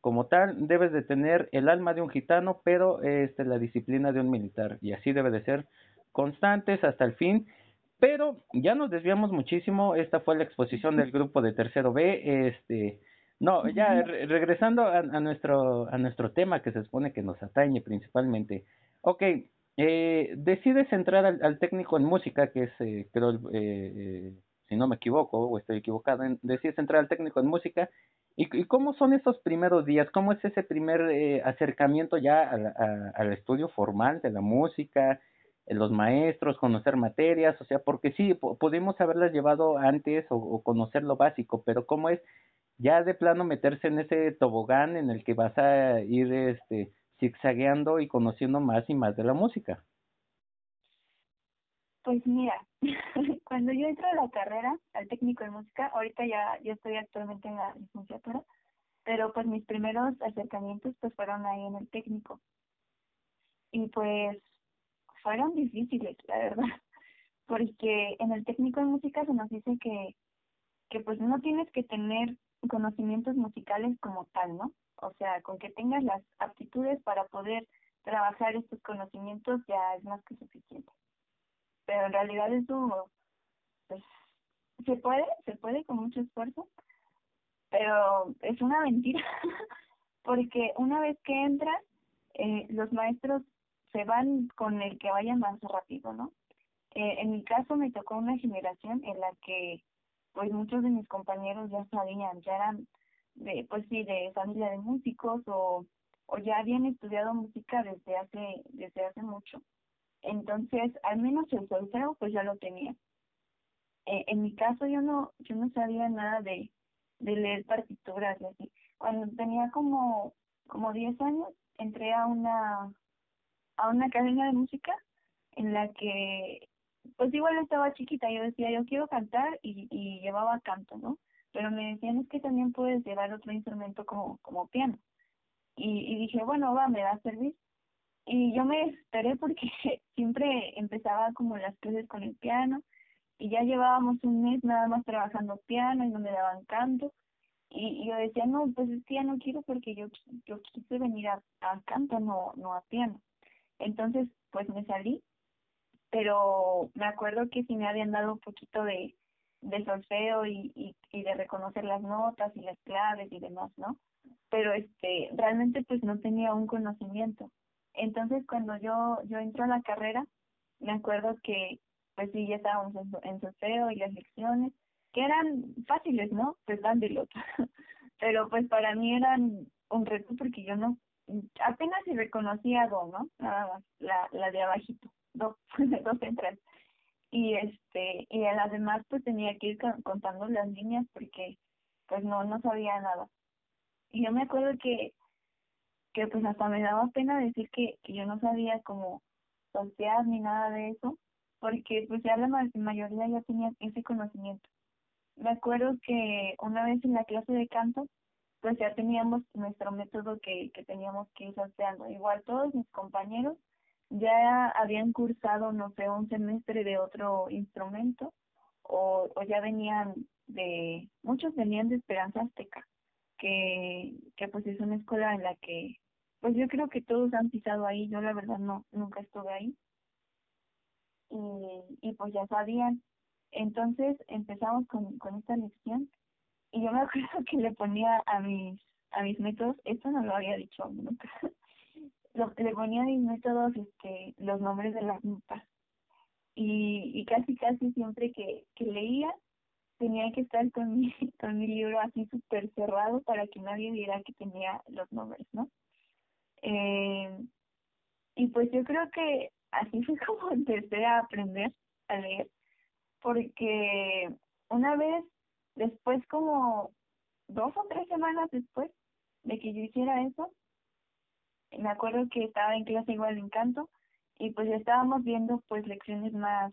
como tal, debes de tener el alma de un gitano, pero este, la disciplina de un militar. Y así debe de ser constantes hasta el fin. Pero ya nos desviamos muchísimo. Esta fue la exposición del grupo de tercero B. Este, no, ya regresando a, nuestro a nuestro tema que se supone que nos atañe principalmente. Ok, eh, decides entrar al, técnico en música, que es, eh, creo, eh, eh, si no me equivoco o estoy equivocado, decides entrar al técnico en música. ¿Y, ¿Y, cómo son esos primeros días? ¿Cómo es ese primer eh, acercamiento ya al estudio formal de la música? los maestros, conocer materias, o sea, porque sí, pudimos haberlas llevado antes o, o, conocer lo básico, pero cómo es ya de plano meterse en ese tobogán en el que vas a ir este zigzagueando y conociendo más y más de la música. Pues mira, cuando yo entro a la carrera, al técnico de música, ahorita ya yo estoy actualmente en la licenciatura, pero pues mis primeros acercamientos pues fueron ahí en el técnico. Y pues fueron difíciles, la verdad, porque en el técnico de música se nos dice que que pues no tienes que tener conocimientos musicales como tal, ¿no? O sea, con que tengas las aptitudes para poder trabajar estos conocimientos ya es más que suficiente. Pero en realidad eso, pues, se puede, se puede con mucho esfuerzo, pero es una mentira, porque una vez que entras, eh, los maestros se van con el que vaya más rápido, ¿no? Eh, en mi caso me tocó una generación en la que pues muchos de mis compañeros ya sabían, ya eran de, pues sí, de familia de músicos o, o ya habían estudiado música desde hace, desde hace mucho. Entonces, al menos el solfeo pues ya lo tenía. Eh, en mi caso yo no, yo no sabía nada de, de leer partituras y así. Cuando tenía como, como 10 años, entré a una, a una academia de música en la que pues igual estaba chiquita, yo decía, yo quiero cantar y, y llevaba canto, ¿no? Pero me decían, es que también puedes llevar otro instrumento como, como piano. Y, y dije, bueno, va, me va a servir. Y yo me esperé porque siempre empezaba como las clases con el piano y ya llevábamos un mes nada más trabajando piano y no me daban canto. Y, yo decía, no, pues es que ya no quiero porque yo, yo quise venir a, a canto, no, no a piano. Entonces, pues me salí pero me acuerdo que sí me habían dado un poquito de, de solfeo y, y, de reconocer las notas y las claves y demás, ¿no? Pero este, realmente pues no tenía un conocimiento. Entonces cuando yo, yo entro a la carrera, me acuerdo que pues sí, ya estábamos en, en solfeo y las lecciones, que eran fáciles, ¿no? Pues de Pero pues para mí eran un reto porque yo no, apenas si reconocía dos, ¿no? Nada más, la, la de abajito dos, dos entran. y este y además pues tenía que ir contando las líneas porque pues no no sabía nada. Y yo me acuerdo que que pues hasta me daba pena decir que, que yo no sabía cómo soltear ni nada de eso porque pues ya la mayoría ya tenía ese conocimiento. Me acuerdo que una vez en la clase de canto pues ya teníamos nuestro método que, que teníamos que ir sorteando. Igual todos mis compañeros ya habían cursado, no sé, un semestre de otro instrumento o, o ya venían de, muchos venían de Esperanza Azteca, que, que pues es una escuela en la que, pues yo creo que todos han pisado ahí, yo la verdad no, nunca estuve ahí. Y, y pues ya sabían. Entonces empezamos con, con esta lección y yo me acuerdo que le ponía a mis, a mis métodos, esto no lo había dicho nunca, le ponía mis métodos este, los nombres de las notas. Y, y casi, casi siempre que, que leía, tenía que estar con mi, con mi libro así súper cerrado para que nadie viera que tenía los nombres, ¿no? Eh, y pues yo creo que así fue como empecé a aprender a leer, porque una vez, después como dos o tres semanas después de que yo hiciera eso, me acuerdo que estaba en clase igual en canto y pues estábamos viendo pues lecciones más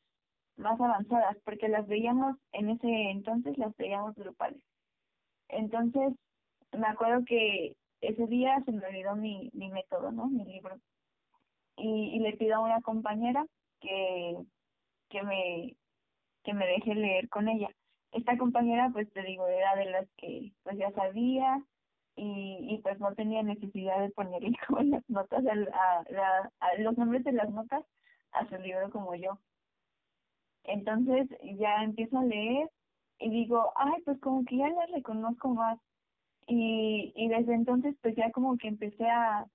más avanzadas porque las veíamos en ese entonces las veíamos grupales. Entonces me acuerdo que ese día se me olvidó mi, mi método no mi libro. Y, y le pido a una compañera que que me que me deje leer con ella. Esta compañera pues te digo era de las que pues ya sabía y, y pues no tenía necesidad de ponerle como las notas a, a, los nombres de las notas a su libro como yo. Entonces ya empiezo a leer y digo ay pues como que ya las reconozco más y y desde entonces pues ya como que empecé a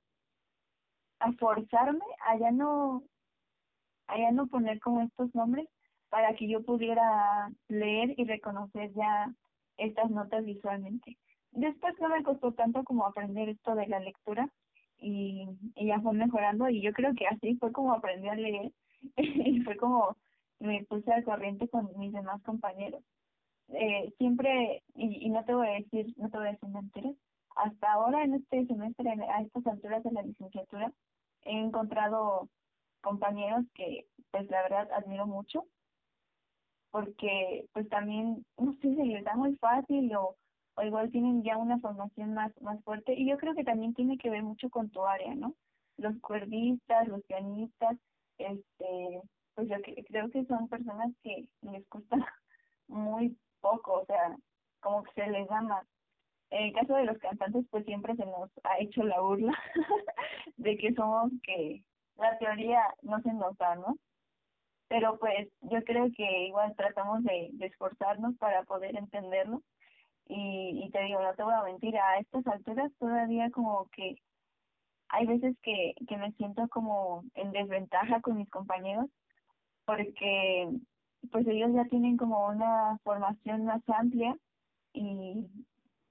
a forzarme a ya no a ya no poner como estos nombres para que yo pudiera leer y reconocer ya estas notas visualmente después no me costó tanto como aprender esto de la lectura y, y ya fue mejorando y yo creo que así fue como aprendí a leer y fue como me puse al corriente con mis demás compañeros. Eh, siempre, y, y no te voy a decir, no te voy a decir mentiras, hasta ahora en este semestre, a estas alturas de la licenciatura, he encontrado compañeros que pues la verdad admiro mucho porque pues también no sé se les da muy fácil o igual tienen ya una formación más, más fuerte y yo creo que también tiene que ver mucho con tu área, ¿no? Los cuerdistas, los pianistas, este, pues yo creo que son personas que les cuesta muy poco, o sea, como que se les da más. En el caso de los cantantes, pues siempre se nos ha hecho la burla de que somos que la teoría no se nos da, ¿no? Pero pues yo creo que igual tratamos de, de esforzarnos para poder entenderlo y, y te digo, no te voy a mentir, a estas alturas todavía como que hay veces que, que me siento como en desventaja con mis compañeros porque pues ellos ya tienen como una formación más amplia y,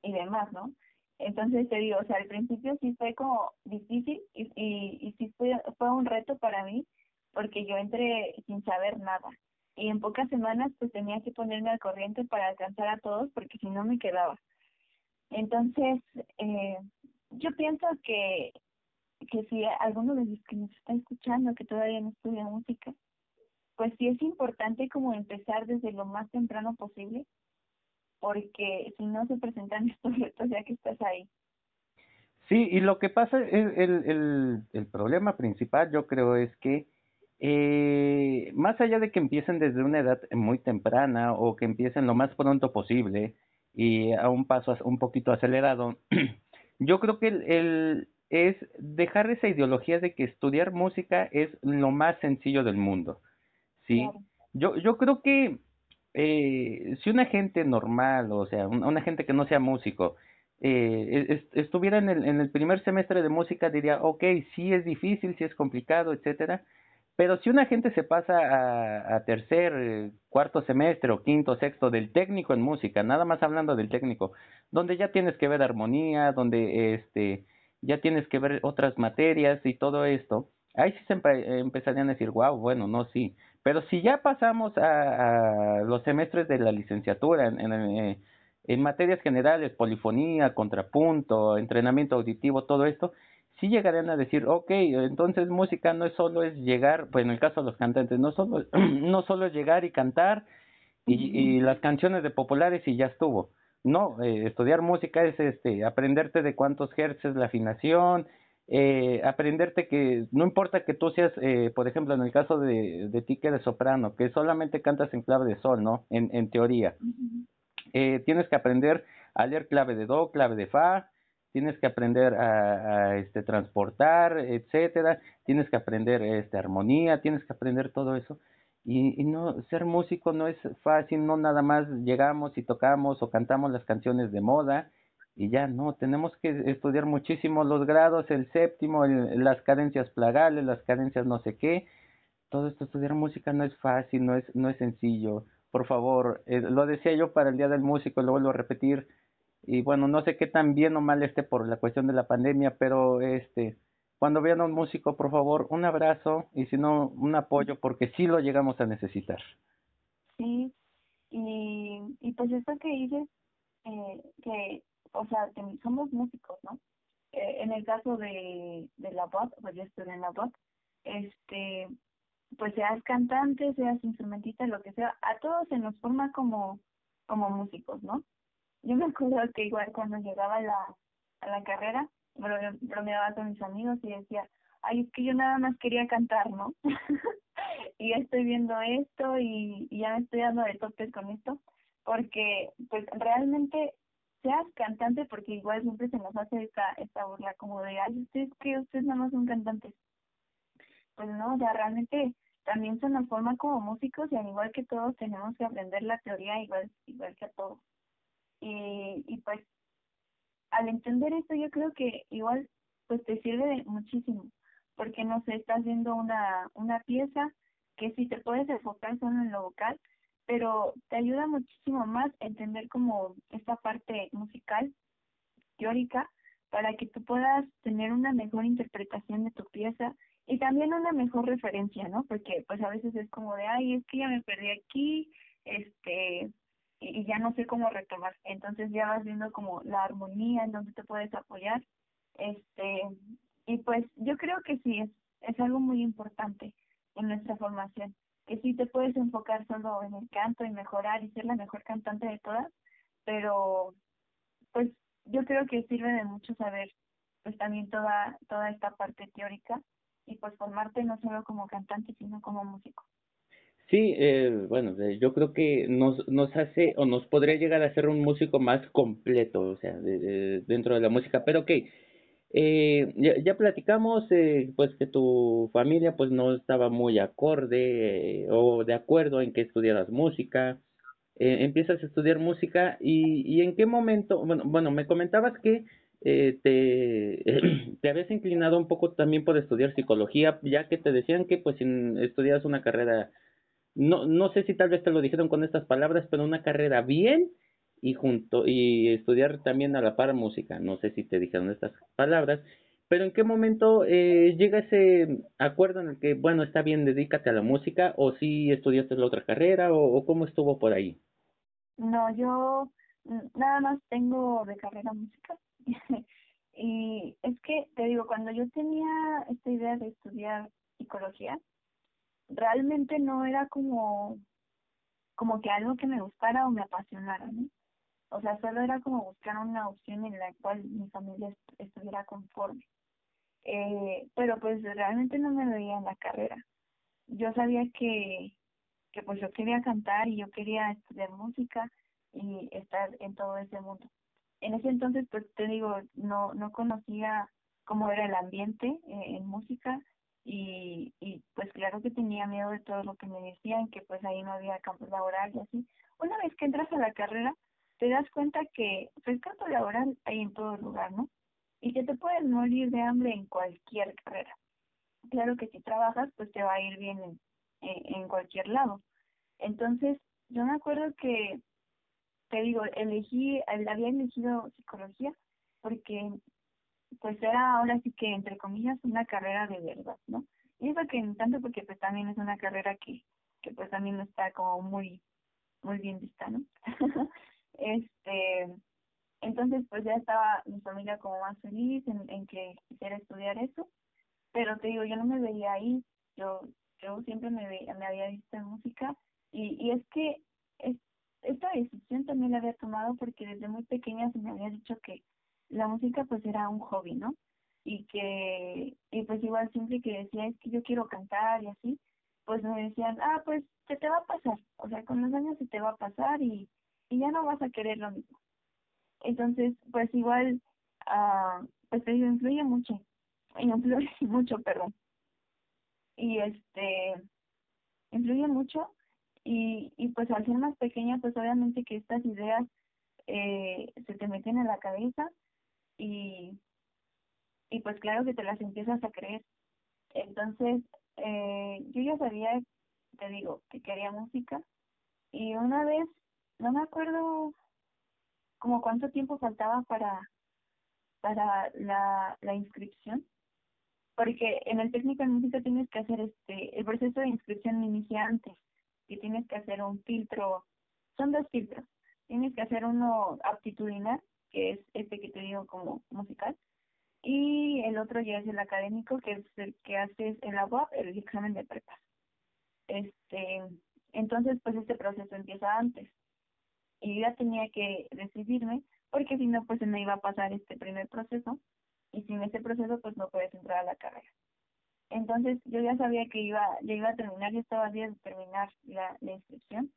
y demás, ¿no? Entonces te digo, o sea, al principio sí fue como difícil y, y, y sí fue, fue un reto para mí porque yo entré sin saber nada y en pocas semanas pues tenía que ponerme al corriente para alcanzar a todos porque si no me quedaba. Entonces, eh, yo pienso que, que si alguno de los que nos está escuchando que todavía no estudia música, pues sí es importante como empezar desde lo más temprano posible, porque si no se presentan estos retos ya que estás ahí. Sí, y lo que pasa, es el, el, el problema principal yo creo es que eh, más allá de que empiecen desde una edad muy temprana o que empiecen lo más pronto posible y a un paso un poquito acelerado, yo creo que el, el, es dejar esa ideología de que estudiar música es lo más sencillo del mundo, ¿sí? Yo, yo creo que eh, si una gente normal, o sea, una gente que no sea músico, eh, estuviera en el, en el primer semestre de música, diría, ok, sí es difícil, sí es complicado, etcétera, pero si una gente se pasa a, tercer, eh, cuarto semestre o quinto, sexto del técnico en música, nada más hablando del técnico, donde ya tienes que ver armonía, donde este ya tienes que ver otras materias y todo esto, ahí sí se empezarían a decir, wow, bueno, no, sí. Pero si ya pasamos a, los semestres de la licenciatura en, en, eh, en materias generales, polifonía, contrapunto, entrenamiento auditivo, todo esto, sí llegarían a decir, ok, entonces música no es solo es llegar, pues en el caso de los cantantes, no solo, no solo es llegar y cantar y, y las canciones de populares y ya estuvo. No, eh, estudiar música es este, aprenderte de cuántos hertz es la afinación, eh, aprenderte que no importa que tú seas, eh, por ejemplo, en el caso de, de ti que eres soprano, que solamente cantas en clave de sol, ¿no? En, en teoría. eh, tienes que aprender a leer clave de do, clave de fa, tienes que aprender a, este transportar, etcétera, tienes que aprender este armonía, tienes que aprender todo eso. Y, y no ser músico no es fácil, no nada más llegamos y tocamos o cantamos las canciones de moda y ya no, tenemos que estudiar muchísimo los grados, el séptimo, las cadencias plagales, las cadencias no sé qué, todo esto estudiar música no es fácil, no es no es sencillo. Por favor, eh, lo decía yo para el Día del Músico, lo vuelvo a repetir, y bueno, no sé qué tan bien o mal esté por la cuestión de la pandemia, pero este, cuando vean a un músico, por favor, un abrazo y si no, un apoyo, porque sí lo llegamos a necesitar. Sí, y, y pues esto que dices, eh, que, o sea, que somos músicos, ¿no? Eh, en el caso de, de la voz, pues yo estoy en la voz, este, pues seas cantante, seas instrumentista, lo que sea, a todos se nos forma como, como músicos, ¿no? Yo me acuerdo que igual cuando llegaba a la, a la carrera, bromeaba con mis amigos y decía, ay, es que yo nada más quería cantar, ¿no? y ya estoy viendo esto y, ya me estoy dando de topes con esto, porque pues realmente seas cantante, porque igual siempre se nos hace esta, esta burla como de, ay, ustedes que ustedes nada más son cantantes pues no, o sea, realmente también se nos forma como músicos y al igual que todos tenemos que aprender la teoría igual, igual que a todos. Y, y pues al entender esto yo creo que igual pues te sirve muchísimo, porque no sé, estás viendo una, una pieza que sí te puedes enfocar solo en lo vocal, pero te ayuda muchísimo más a entender como esta parte musical, teórica, para que tú puedas tener una mejor interpretación de tu pieza y también una mejor referencia, ¿no? Porque pues a veces es como de, ay, es que ya me perdí aquí, este, y, ya no sé cómo retomar. Entonces ya vas viendo como la armonía en donde te puedes apoyar, este, y pues yo creo que sí, es, es algo muy importante en nuestra formación, que sí te puedes enfocar solo en el canto y mejorar y ser la mejor cantante de todas, pero pues yo creo que sirve de mucho saber pues también toda toda esta parte teórica y pues formarte no solo como cantante, sino como músico. Sí, eh, bueno, eh, yo creo que nos, nos hace o nos podría llegar a ser un músico más completo, o sea, de, de, dentro de la música, pero ok, eh, ya, platicamos eh, pues que tu familia pues no estaba muy acorde eh, o de acuerdo en que estudiaras música, empiezas a estudiar música y, y en qué momento, bueno, bueno, me comentabas que eh, te, te habías inclinado un poco también por estudiar psicología, ya que te decían que pues si estudias una carrera, no, no sé si tal vez te lo dijeron con estas palabras, pero una carrera bien y junto y estudiar también a la par música, no sé si te dijeron estas palabras, pero en qué momento eh, llega ese acuerdo en el que, bueno, está bien, dedícate a la música, o si estudiaste la otra carrera, o cómo estuvo por ahí. No, yo nada más tengo de carrera música y es que, te digo, cuando yo tenía esta idea de estudiar psicología, realmente no era como, como que algo que me gustara o me apasionara, ¿no? O sea, solo era como buscar una opción en la cual mi familia estuviera conforme. Eh, pero pues realmente no me veía en la carrera. Yo sabía que, que pues yo quería cantar y yo quería estudiar música y estar en todo ese mundo en ese entonces, pues te digo, no, no conocía cómo era el ambiente eh, en música y, y pues claro que tenía miedo de todo lo que me decían, que pues ahí no había campo laboral y así. Una vez que entras a la carrera, te das cuenta que pues campo laboral hay en todo lugar, ¿no? Y que te puedes morir de hambre en cualquier carrera. Claro que si trabajas, pues te va a ir bien en, en, en cualquier lado. Entonces, yo me acuerdo que te digo, elegí, había elegido psicología porque pues era ahora sí que entre comillas una carrera de verdad, ¿no? Y eso que tanto porque pues también es una carrera que que pues también no está como muy, muy bien vista, ¿no? este, entonces pues ya estaba mi familia como más feliz en, en que quisiera estudiar eso, pero te digo, yo no me veía ahí, yo, yo siempre me, veía, me había visto en música y, y es que es, esta decisión también la había tomado porque desde muy pequeña se me había dicho que la música pues era un hobby, ¿no? Y que, y pues igual siempre que decía es que yo quiero cantar y así, pues me decían, ah, pues se te va a pasar, o sea, con los años se te va a pasar y, y ya no vas a querer lo mismo. Entonces, pues igual, ah, pues te digo, influye mucho, influye mucho, perdón. Y este, influye mucho y, y pues al ser más pequeña, pues obviamente que estas ideas eh, se te meten en la cabeza y, y pues claro que te las empiezas a creer. Entonces, eh, yo ya sabía, te digo, que quería música y una vez, no me acuerdo como cuánto tiempo faltaba para, para la, la inscripción, porque en el técnico de música tienes que hacer este, el proceso de inscripción inicia antes, y tienes que hacer un filtro, son dos filtros, tienes que hacer uno aptitudinal, que es este que te digo como musical, y el otro ya es el académico, que es el que haces el agua, el examen de prepa. Este, entonces, pues este proceso empieza antes. Y ya tenía que decidirme, porque si no, pues se me iba a pasar este primer proceso, y sin este proceso, pues no puedes entrar a la carrera. Entonces, yo ya sabía que iba, ya iba a terminar, yo estaba a días de terminar la, la inscripción,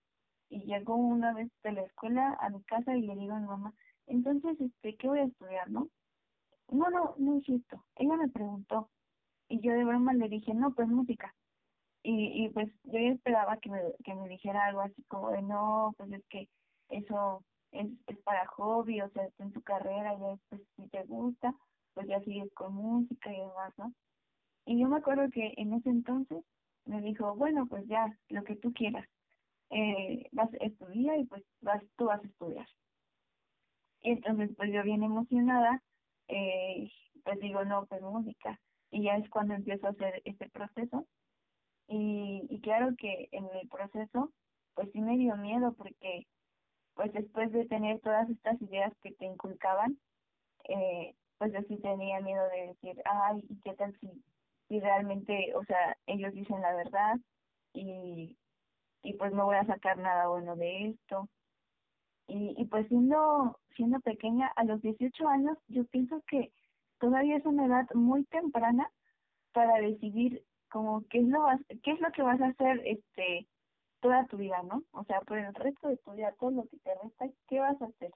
y llegó una vez de la escuela a mi casa y le digo a mi mamá, entonces, este, ¿qué voy a estudiar, no? No, no, no es. Ella me preguntó y yo de broma le dije, no, pues música. Y, y pues yo ya esperaba que me, que me dijera algo así como de, no, pues es que eso es, es para hobby, o sea, está en tu carrera, y pues si te gusta, pues ya sigues con música y demás, ¿no? Y yo me acuerdo que en ese entonces me dijo, bueno, pues ya, lo que tú quieras. Eh, vas a estudiar y pues vas, tú vas a estudiar. Y entonces pues yo bien emocionada, eh, pues digo, no, pues música. Y ya es cuando empiezo a hacer este proceso. Y, y claro que en el proceso, pues sí me dio miedo porque, pues después de tener todas estas ideas que te inculcaban, eh, pues yo sí tenía miedo de decir, ay, ¿y qué tal si, si realmente, o sea, ellos dicen la verdad y, y pues no voy a sacar nada bueno de esto? Y, y pues siendo, siendo pequeña, a los 18 años, yo pienso que todavía es una edad muy temprana para decidir como qué es lo qué es lo que vas a hacer este toda tu vida, ¿no? O sea, por el resto de tu vida, todo lo que te resta, ¿qué vas a hacer?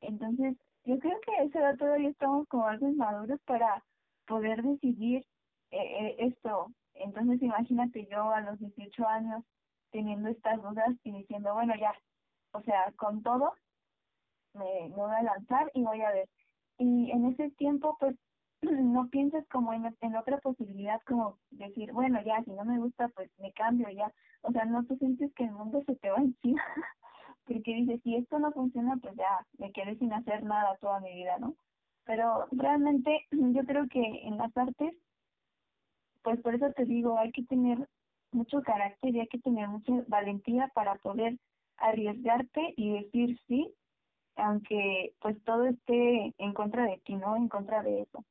Entonces, yo creo que a esa edad todavía estamos como algo inmaduros para poder decidir eh, eh, esto. Entonces, imagínate yo a los 18 años teniendo estas dudas y diciendo, bueno, ya, o sea, con todo, me, me voy a lanzar y voy a ver. Y en ese tiempo, pues, no pienses como en, en otra posibilidad, como decir, bueno, ya, si no me gusta, pues me cambio ya. O sea, no tú sientes que el mundo se te va encima, porque dices, si esto no funciona, pues ya me quedé sin hacer nada toda mi vida, ¿no? Pero realmente yo creo que en las artes, pues por eso te digo, hay que tener mucho carácter y hay que tener mucha valentía para poder arriesgarte y decir sí, aunque pues todo esté en contra de ti, ¿no? En contra de eso.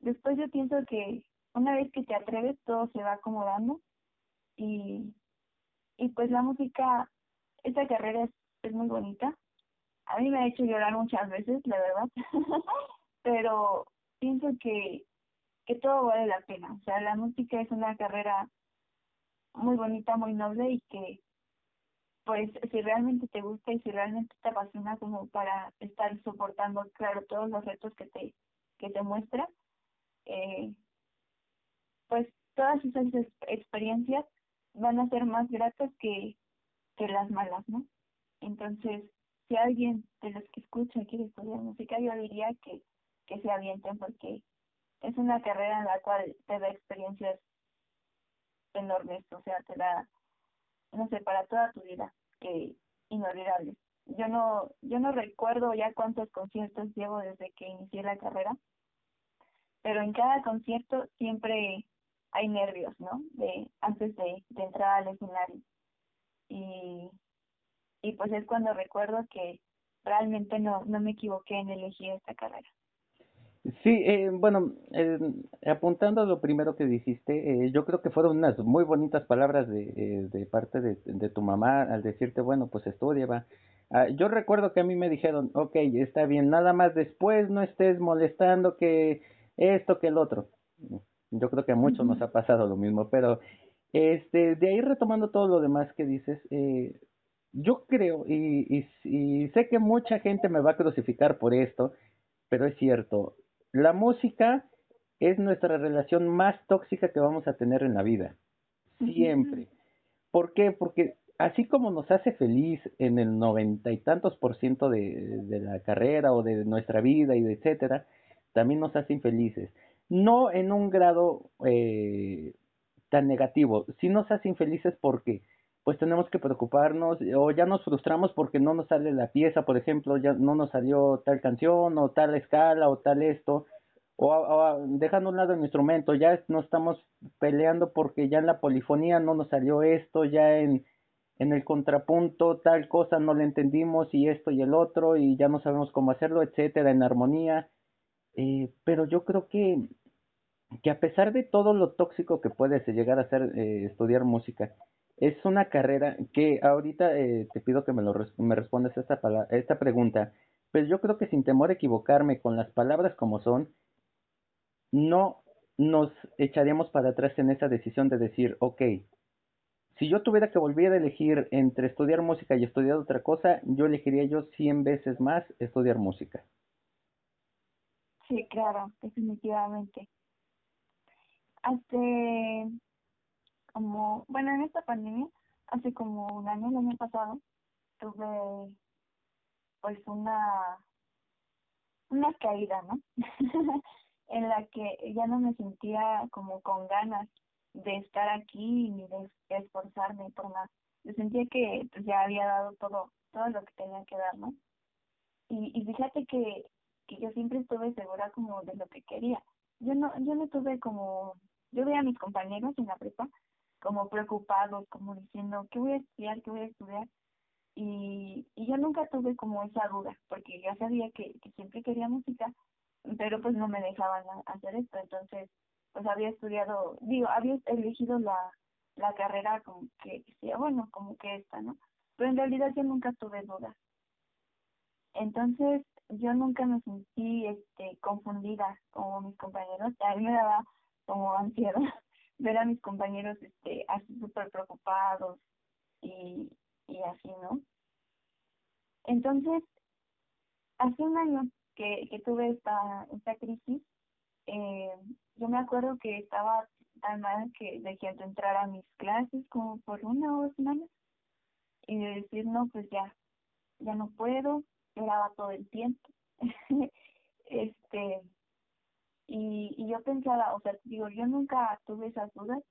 Después yo pienso que una vez que te atreves todo se va acomodando y, y pues la música, esta carrera es, es muy bonita. A mí me ha hecho llorar muchas veces, la verdad, pero pienso que, que todo vale la pena. O sea, la música es una carrera muy bonita, muy noble y que pues si realmente te gusta y si realmente te apasiona como para estar soportando, claro, todos los retos que te, que te muestra, eh, pues todas esas experiencias van a ser más gratas que, que las malas, ¿no? Entonces, si alguien de los que escucha quiere estudiar música, yo diría que, que se avienten porque es una carrera en la cual te da experiencias enormes, o sea, te da no sé, para toda tu vida, que inolvidable. Yo no, yo no recuerdo ya cuántos conciertos llevo desde que inicié la carrera, pero en cada concierto siempre hay nervios, ¿no? De antes de, de entrar al escenario. Y, y pues es cuando recuerdo que realmente no, no me equivoqué en elegir esta carrera. Sí, eh, bueno, eh, apuntando a lo primero que dijiste, eh, yo creo que fueron unas muy bonitas palabras de, eh, de parte de, de, tu mamá al decirte, bueno, pues estudia, va. Ah, yo recuerdo que a mí me dijeron, ok, está bien, nada más después no estés molestando que esto, que el otro. Yo creo que a muchos nos ha pasado lo mismo, pero este, de ahí retomando todo lo demás que dices, eh, yo creo, y, y, y sé que mucha gente me va a crucificar por esto, pero es cierto, la música es nuestra relación más tóxica que vamos a tener en la vida. Siempre. ¿Por qué? Porque así como nos hace feliz en el noventa y tantos por ciento de, de, la carrera o de nuestra vida y de etcétera, también nos hace infelices. No en un grado eh, tan negativo, sí nos hace infelices porque pues tenemos que preocuparnos o ya nos frustramos porque no nos sale la pieza, por ejemplo, ya no nos salió tal canción o tal escala o tal esto, o, o dejando a un lado el instrumento, ya no estamos peleando porque ya en la polifonía no nos salió esto, ya en, en el contrapunto tal cosa no le entendimos y esto y el otro y ya no sabemos cómo hacerlo, etcétera, en armonía. Eh, pero yo creo que, que a pesar de todo lo tóxico que puede llegar a ser eh, estudiar música, es una carrera que ahorita eh, te pido que me, lo, me respondas esta, esta pregunta, pero yo creo que sin temor a equivocarme con las palabras como son, no nos echaríamos para atrás en esa decisión de decir, ok, si yo tuviera que volver a elegir entre estudiar música y estudiar otra cosa, yo elegiría yo 100 veces más estudiar música. Sí, claro, definitivamente. Hace como, bueno, en esta pandemia, hace como un año, el año pasado, tuve pues una, una caída, ¿no? en la que ya no me sentía como con ganas de estar aquí ni de esforzarme por más. Yo sentía que pues, ya había dado todo, todo lo que tenía que dar, ¿no? Y, y fíjate que, que yo siempre estuve segura como de lo que quería. Yo no, yo no tuve como, yo veía a mis compañeros en la prepa como preocupados, como diciendo, ¿qué voy a estudiar? ¿Qué voy a estudiar? Y, y yo nunca tuve como esa duda, porque ya sabía que, que siempre quería música, pero pues no me dejaban hacer esto, entonces pues había estudiado, digo, había elegido la, la carrera como que decía, bueno, como que esta, ¿no? Pero en realidad yo nunca tuve dudas. Entonces yo nunca me sentí este confundida como mis compañeros, a mí me daba como ansiedad ver a mis compañeros este así súper preocupados y, y así, ¿no? Entonces, hace un año que, que tuve esta, esta crisis, eh, yo me acuerdo que estaba tan mal que dejé de entrar a mis clases como por una o dos semanas y de decir, no, pues ya, ya no puedo, lloraba todo el tiempo. este y, y yo pensaba, o sea, digo, yo nunca tuve esas dudas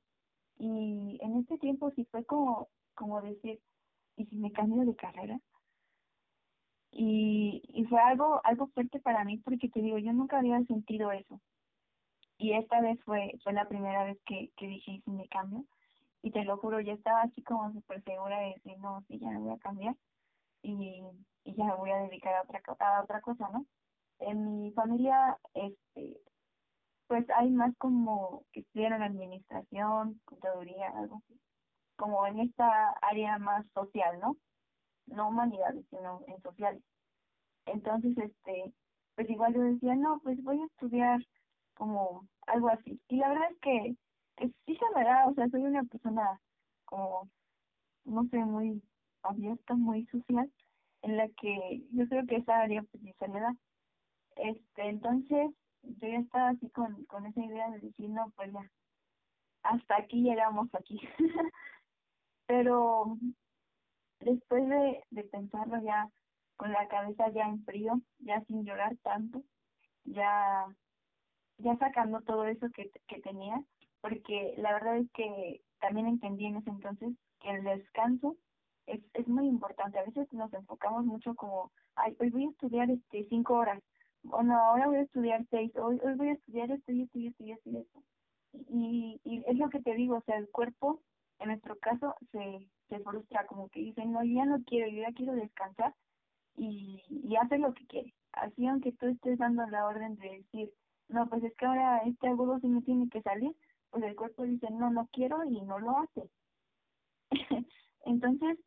y en este tiempo sí fue como, como decir, ¿y si me cambio de carrera? Y, y fue algo, algo fuerte para mí porque te digo, yo nunca había sentido eso. Y esta vez fue, fue la primera vez que, que dije, ¿y si me cambio? Y te lo juro, yo estaba así como súper segura de decir, no, sí, ya me voy a cambiar y, y ya me voy a dedicar a otra, a otra cosa, ¿no? En mi familia, este, pues hay más como que estudian administración, contaduría, algo así, como en esta área más social, ¿no? No humanidades, sino en sociales. Entonces, este, pues igual yo decía, no, pues voy a estudiar como algo así. Y la verdad es que, que sí se me da, o sea, soy una persona como, no sé, muy abierta, muy social, en la que yo creo que esa área pues sí se me da. Este, entonces, yo ya estaba así con, con esa idea de decir, no, pues ya, hasta aquí llegamos aquí. Pero después de, de pensarlo ya con la cabeza ya en frío, ya sin llorar tanto, ya ya sacando todo eso que, que tenía, porque la verdad es que también entendí en ese entonces que el descanso es, es muy importante. A veces nos enfocamos mucho como, ay, hoy voy a estudiar este cinco horas, o no, ahora voy a estudiar seis, hoy, hoy voy a estudiar esto y esto y esto y esto y esto. y, y es lo que te digo, o sea, el cuerpo, en nuestro caso, se, se frustra, como que dice, no, yo ya no quiero, yo ya quiero descansar y, y hace lo que quiere. Así, aunque tú estés dando la orden de decir, no, pues es que ahora este agudo sí me tiene que salir, pues el cuerpo dice, no, no quiero y no lo hace. Entonces,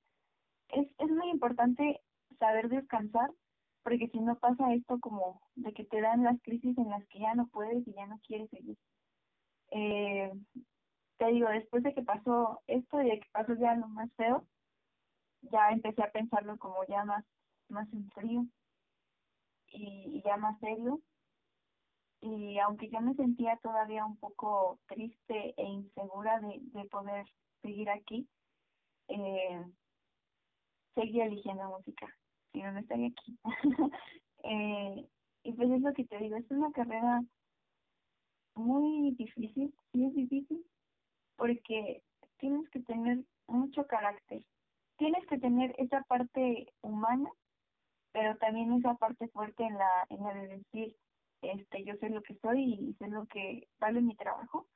es, es muy importante saber descansar, porque si no pasa esto como de que te dan las crisis en las que ya no puedes y ya no quieres seguir. Eh, te digo, después de que pasó esto y de que pasó ya lo más feo, ya empecé a pensarlo como ya más, más en frío y, y ya más serio. Y aunque yo me sentía todavía un poco triste e insegura de, de poder seguir aquí, eh, seguí eligiendo música, si no, no estaría aquí. eh, y pues es lo que te digo, es una carrera muy difícil, sí es difícil, porque tienes que tener mucho carácter, tienes que tener esa parte humana, pero también esa parte fuerte en la, en la de decir, este, yo sé lo que soy y sé lo que vale mi trabajo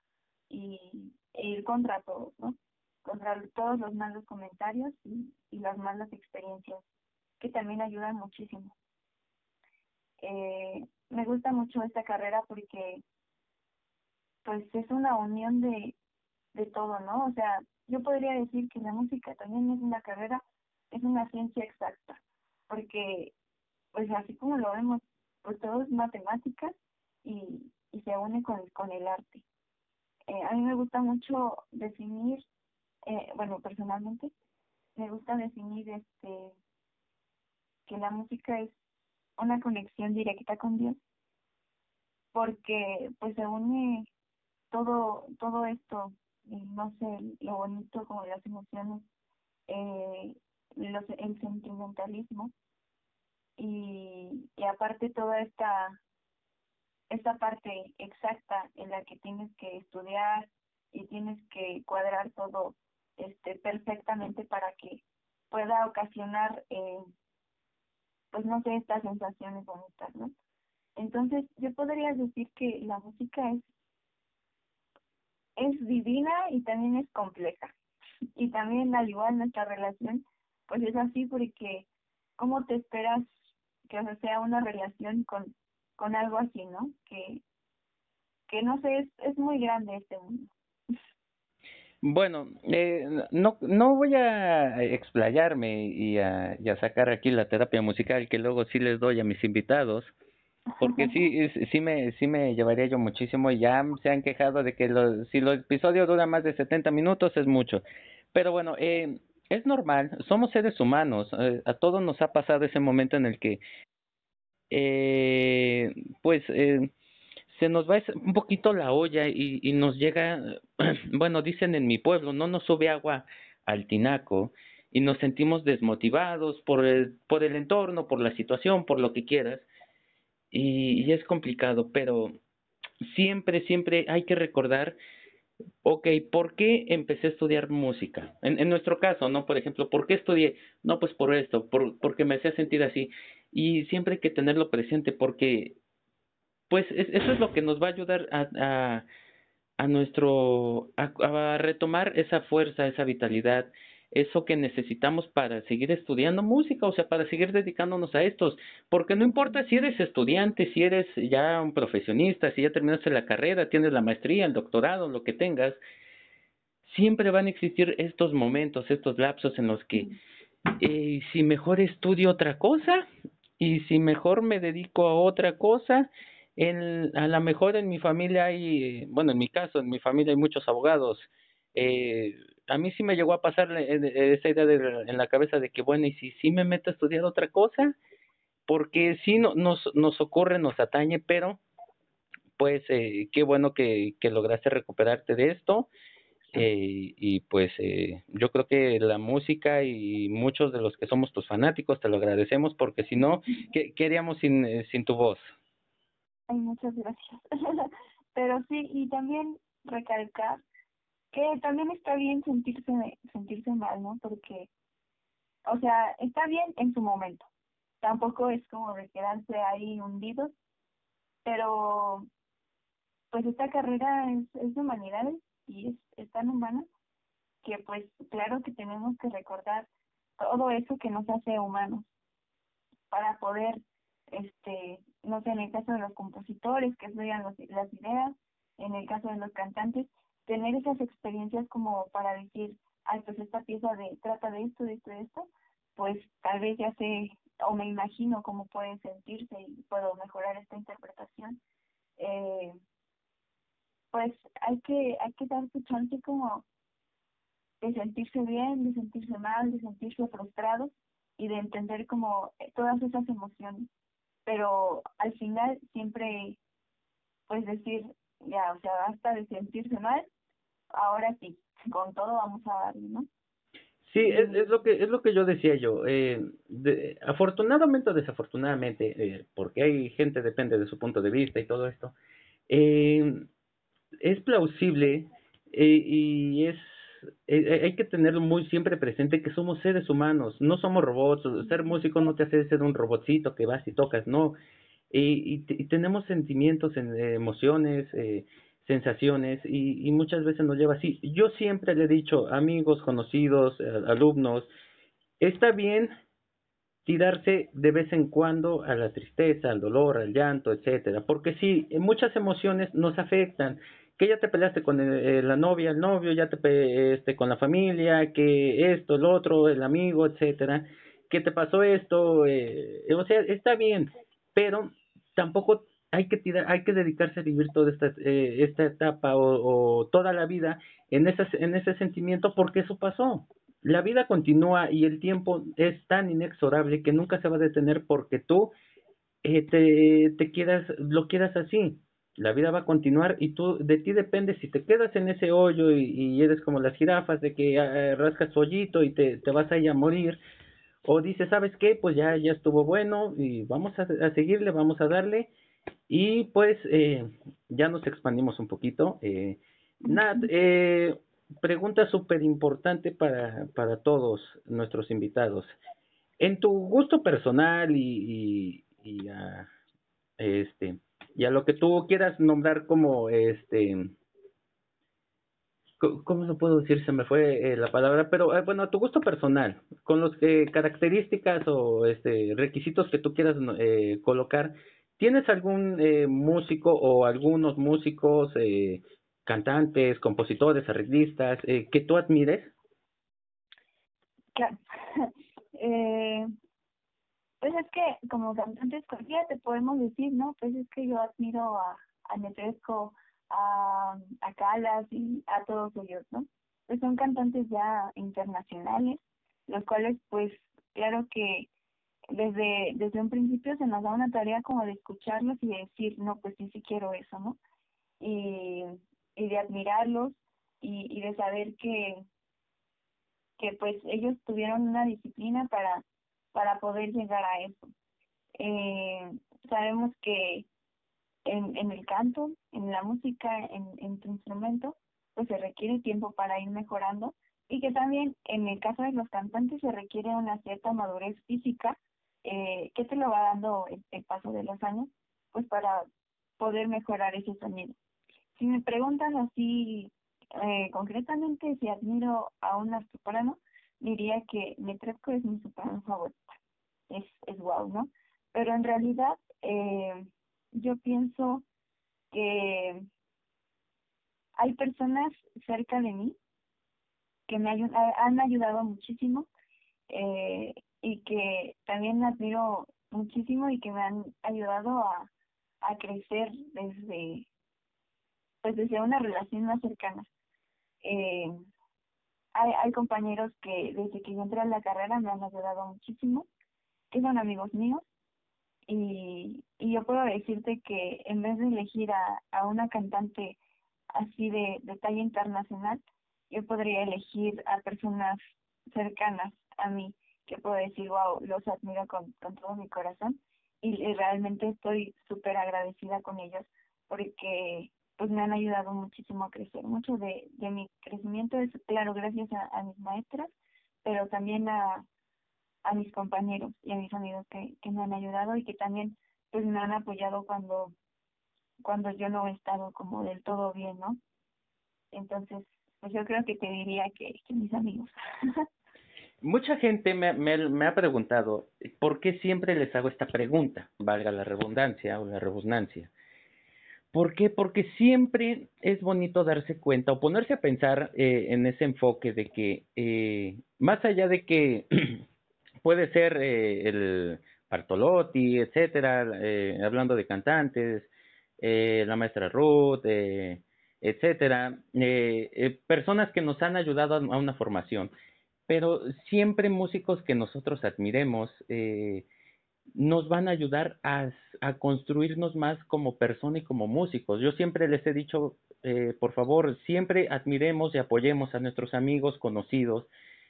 y e ir contra todos, ¿no? Contra todos los malos comentarios y, y las malas experiencias, que también ayudan muchísimo. Eh, me gusta mucho esta carrera porque pues es una unión de, de todo, ¿no? O sea, yo podría decir que la música también es una carrera, es una ciencia exacta, porque pues así como lo vemos, pues todo es matemáticas y, y se une con, con el arte. Eh, a mí me gusta mucho definir, eh, bueno, personalmente, me gusta definir este que la música es una conexión directa con Dios, porque pues se une todo todo esto no sé lo bonito como las emociones eh, los, el sentimentalismo y, y aparte toda esta esta parte exacta en la que tienes que estudiar y tienes que cuadrar todo este perfectamente para que pueda ocasionar eh, pues no sé estas sensaciones bonitas no entonces yo podría decir que la música es es divina y también es compleja. Y también al igual nuestra relación, pues es así porque ¿cómo te esperas que sea una relación con, con algo así, no? Que, que no sé, es, es muy grande este mundo. Bueno, eh, no, no voy a explayarme y a, y a sacar aquí la terapia musical que luego sí les doy a mis invitados, porque sí sí me sí me llevaría yo muchísimo y ya se han quejado de que los, si los episodios duran más de 70 minutos es mucho. Pero bueno eh, es normal somos seres humanos eh, a todos nos ha pasado ese momento en el que eh, pues eh, se nos va un poquito la olla y, y nos llega bueno dicen en mi pueblo no nos sube agua al tinaco y nos sentimos desmotivados por el, por el entorno por la situación por lo que quieras y, y es complicado, pero siempre, siempre hay que recordar, ok, ¿por qué empecé a estudiar música? En, en nuestro caso, ¿no? Por ejemplo, ¿por qué estudié? No, pues por esto, por, porque me hacía sentir así. Y siempre hay que tenerlo presente porque, pues, es, eso es lo que nos va a ayudar a, a, a nuestro, a, a retomar esa fuerza, esa vitalidad, eso que necesitamos para seguir estudiando música, o sea, para seguir dedicándonos a estos, porque no importa si eres estudiante, si eres ya un profesionista, si ya terminaste la carrera, tienes la maestría, el doctorado, lo que tengas, siempre van a existir estos momentos, estos lapsos en los que eh, si mejor estudio otra cosa y si mejor me dedico a otra cosa, en, a lo mejor en mi familia hay, bueno, en mi caso, en mi familia hay muchos abogados, eh, a mí sí me llegó a pasar esa idea de, en la cabeza de que, bueno, y si sí me meto a estudiar otra cosa, porque sí no, nos, nos ocurre, nos atañe, pero pues eh, qué bueno que, que lograste recuperarte de esto. Eh, y pues eh, yo creo que la música y muchos de los que somos tus fanáticos te lo agradecemos porque si no, ¿qué, qué haríamos sin, eh, sin tu voz? Ay, muchas gracias. Pero sí, y también recalcar que también está bien sentirse sentirse mal, ¿no? Porque, o sea, está bien en su momento. Tampoco es como de quedarse ahí hundidos, pero pues esta carrera es, es de humanidades y es, es tan humana que pues claro que tenemos que recordar todo eso que nos hace humanos para poder este no sé en el caso de los compositores que estudian los, las ideas en el caso de los cantantes tener esas experiencias como para decir ay pues esta pieza de trata de esto de esto de esto pues tal vez ya sé o me imagino cómo pueden sentirse y puedo mejorar esta interpretación eh, pues hay que hay que dar su chance como de sentirse bien, de sentirse mal, de sentirse frustrado y de entender como todas esas emociones. Pero al final siempre, pues decir, ya, o sea, basta de sentirse mal, ahora sí, con todo vamos a darle, ¿no? Sí, es, es lo que es lo que yo decía yo. Eh, de, afortunadamente o desafortunadamente, eh, porque hay gente depende de su punto de vista y todo esto, eh, es plausible eh, y es eh, hay que tener muy siempre presente que somos seres humanos, no somos robots. Ser músico no te hace ser un robotcito que vas y tocas, no. Y, y, tenemos sentimientos, emociones, eh, sensaciones y, y muchas veces nos lleva así. Yo siempre le he dicho, amigos, conocidos, alumnos, está bien tirarse de vez en cuando a la tristeza, al dolor, al llanto, etcétera, porque sí, muchas emociones nos afectan que ya te peleaste con el, la novia, el novio, ya te este con la familia, que esto, el otro, el amigo, etcétera, que te pasó esto, eh, o sea, está bien, pero tampoco hay que tirar, hay que dedicarse a vivir toda esta eh, esta etapa o, o, toda la vida en ese en ese sentimiento porque eso pasó. La vida continúa y el tiempo es tan inexorable que nunca se va a detener porque tú eh, te, te quieras lo quieras así la vida va a continuar y tú, de ti depende si te quedas en ese hoyo y, y eres como las jirafas de que eh, rascas hoyito y te, te vas a ir a morir, o dices, ¿sabes qué? Pues ya, ya estuvo bueno y vamos a, a seguirle, vamos a darle. Y pues eh, ya nos expandimos un poquito. Eh, Nat, eh, pregunta súper importante para, para todos nuestros invitados. En tu gusto personal y, y, y uh, este, y a lo que tú quieras nombrar como este ¿cómo se puedo decir? Se me fue eh, la palabra, pero eh, bueno, a tu gusto personal, con las eh, características o este requisitos que tú quieras eh, colocar, ¿tienes algún músico o algunos músicos, cantantes, compositores, arreglistas que tú admires? Claro. pues es que como cantantes cualquiera te podemos decir, ¿no? Pues es que yo admiro a, a Netresco, a, a Calas y a todos ellos, ¿no? Pues son cantantes ya internacionales, los cuales pues claro que desde, desde un principio se nos da una tarea como de escucharlos y de decir, no, pues sí, sí quiero eso, ¿no? Y, y de admirarlos y, y de saber que, que pues ellos tuvieron una disciplina para para poder llegar a eso. Eh, sabemos que en, en el canto, en la música, en, en tu instrumento, pues se requiere tiempo para ir mejorando y que también en el caso de los cantantes se requiere una cierta madurez física eh, que te lo va dando el, el paso de los años, pues para poder mejorar ese sonido. Si me preguntan así eh, concretamente si admiro a una soprano, diría que Netrebko es mi soprano favorita. Es, es wow, ¿no? Pero en realidad eh, yo pienso que hay personas cerca de mí que me ayud han ayudado muchísimo eh, y que también admiro muchísimo y que me han ayudado a, a crecer desde pues desde una relación más cercana. Eh, hay, hay compañeros que desde que yo entré a la carrera me han ayudado muchísimo, que son amigos míos, y, y yo puedo decirte que en vez de elegir a, a una cantante así de, de talla internacional, yo podría elegir a personas cercanas a mí, que puedo decir, wow, los admiro con, con todo mi corazón, y, y realmente estoy súper agradecida con ellos, porque pues me han ayudado muchísimo a crecer. Mucho de, de mi crecimiento es, claro, gracias a, mis maestras, pero también a, a mis compañeros y a mis amigos que, que me han ayudado y que también pues me han apoyado cuando cuando yo no he estado como del todo bien, ¿no? Entonces, pues yo creo que te diría que, que mis amigos. Mucha gente me, me, me, ha preguntado por qué siempre les hago esta pregunta, valga la redundancia o la redundancia. ¿Por qué? Porque siempre es bonito darse cuenta o ponerse a pensar eh, en ese enfoque de que, eh, más allá de que puede ser eh, el Bartolotti, etcétera, eh, hablando de cantantes, eh, la maestra Ruth, etcétera, personas que nos han ayudado a, una formación, pero siempre músicos que nosotros admiremos nos van a ayudar a, construirnos más como persona y como músicos. Yo siempre les he dicho, por favor, siempre admiremos y apoyemos a nuestros amigos, conocidos,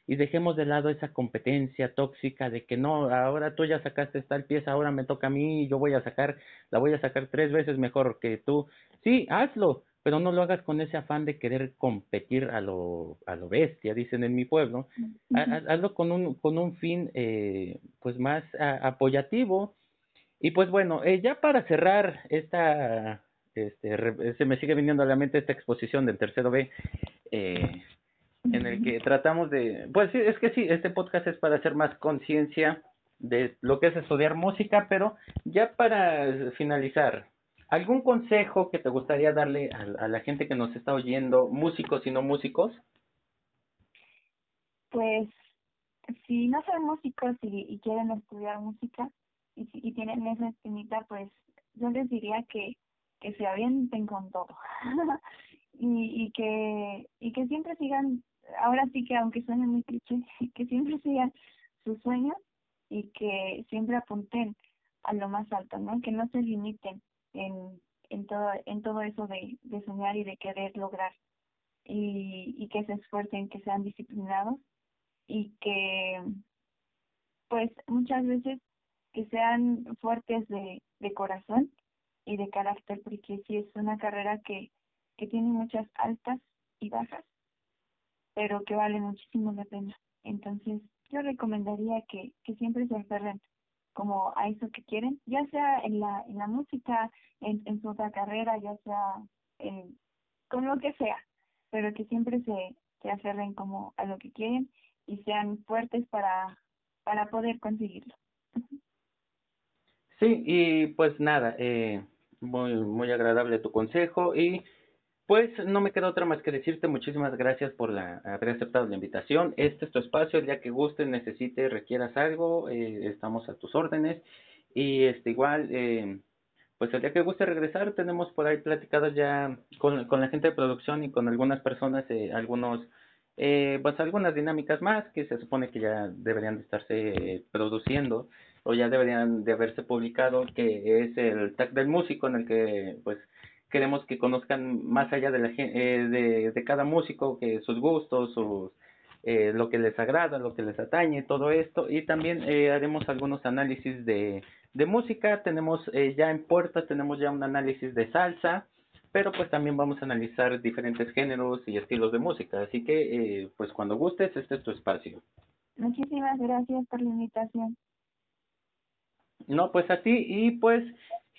y dejemos de lado esa competencia tóxica de que no, ahora tú ya sacaste tal pieza, ahora me toca a mí, yo voy a sacar, la voy a sacar tres veces mejor que tú. Sí, hazlo, pero no lo hagas con ese afán de querer competir a lo, a lo bestia, dicen en mi pueblo. Hazlo con un, con un fin eh, pues más apoyativo. Y pues bueno, eh, ya para cerrar esta, este, se me sigue viniendo a la mente esta exposición del tercero B, eh, en el que tratamos de, pues sí, es que sí, este podcast es para hacer más conciencia de lo que es estudiar música, pero ya para finalizar, ¿algún consejo que te gustaría darle a, la gente que nos está oyendo, músicos y no músicos? Pues si no son músicos y, quieren estudiar música y, y tienen esa espinita, pues yo les diría que, que se avienten con todo y, y que y que siempre sigan ahora sí que aunque suene muy cliché, que siempre sigan sus sueños y que siempre apunten a lo más alto, ¿no? Que no se limiten en, en todo en todo eso de, de soñar y de querer lograr y, y que se esfuercen, que sean disciplinados y que pues muchas veces que sean fuertes de, de corazón y de carácter porque sí es una carrera que, que tiene muchas altas y bajas pero que vale muchísimo la pena. Entonces, yo recomendaría que, que siempre se aferren como a eso que quieren, ya sea en la, en la música, en, en su otra carrera, ya sea en, con lo que sea, pero que siempre se, se aferren como a lo que quieren y sean fuertes para, para poder conseguirlo. Sí, y pues nada, eh, muy, muy agradable tu consejo y pues no me queda otra más que decirte muchísimas gracias por la, haber aceptado la invitación. Este es tu espacio, el día que guste, necesite, requieras algo, eh, estamos a tus órdenes. Y este igual, eh, pues el día que guste regresar, tenemos por ahí platicadas ya con, con la gente de producción y con algunas personas, eh, algunos, eh, pues algunas dinámicas más que se supone que ya deberían de estarse produciendo o ya deberían de haberse publicado, que es el tag del músico en el que pues queremos que conozcan más allá de, la, eh, de, de, cada músico, que sus gustos, sus, eh, lo que les agrada, lo que les atañe, todo esto. Y también eh, haremos algunos análisis de, de música. Tenemos eh, ya en puerta, tenemos ya un análisis de salsa, pero pues también vamos a analizar diferentes géneros y estilos de música. Así que, eh, pues cuando gustes, este es tu espacio. Muchísimas gracias por la invitación. No, pues a ti y pues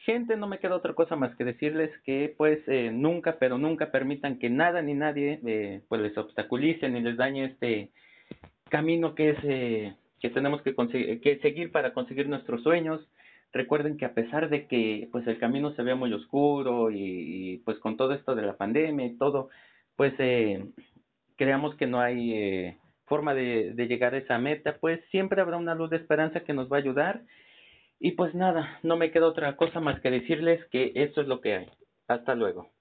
gente, no me queda otra cosa más que decirles que pues eh, nunca, pero nunca permitan que nada ni nadie eh, pues les obstaculice ni les dañe este camino que es eh, que tenemos que, que seguir para conseguir nuestros sueños. Recuerden que a pesar de que pues el camino se vea muy oscuro y, pues con todo esto de la pandemia y todo, pues eh, creamos que no hay eh, forma de, de llegar a esa meta, pues siempre habrá una luz de esperanza que nos va a ayudar y pues nada, no me queda otra cosa más que decirles que esto es lo que hay. Hasta luego.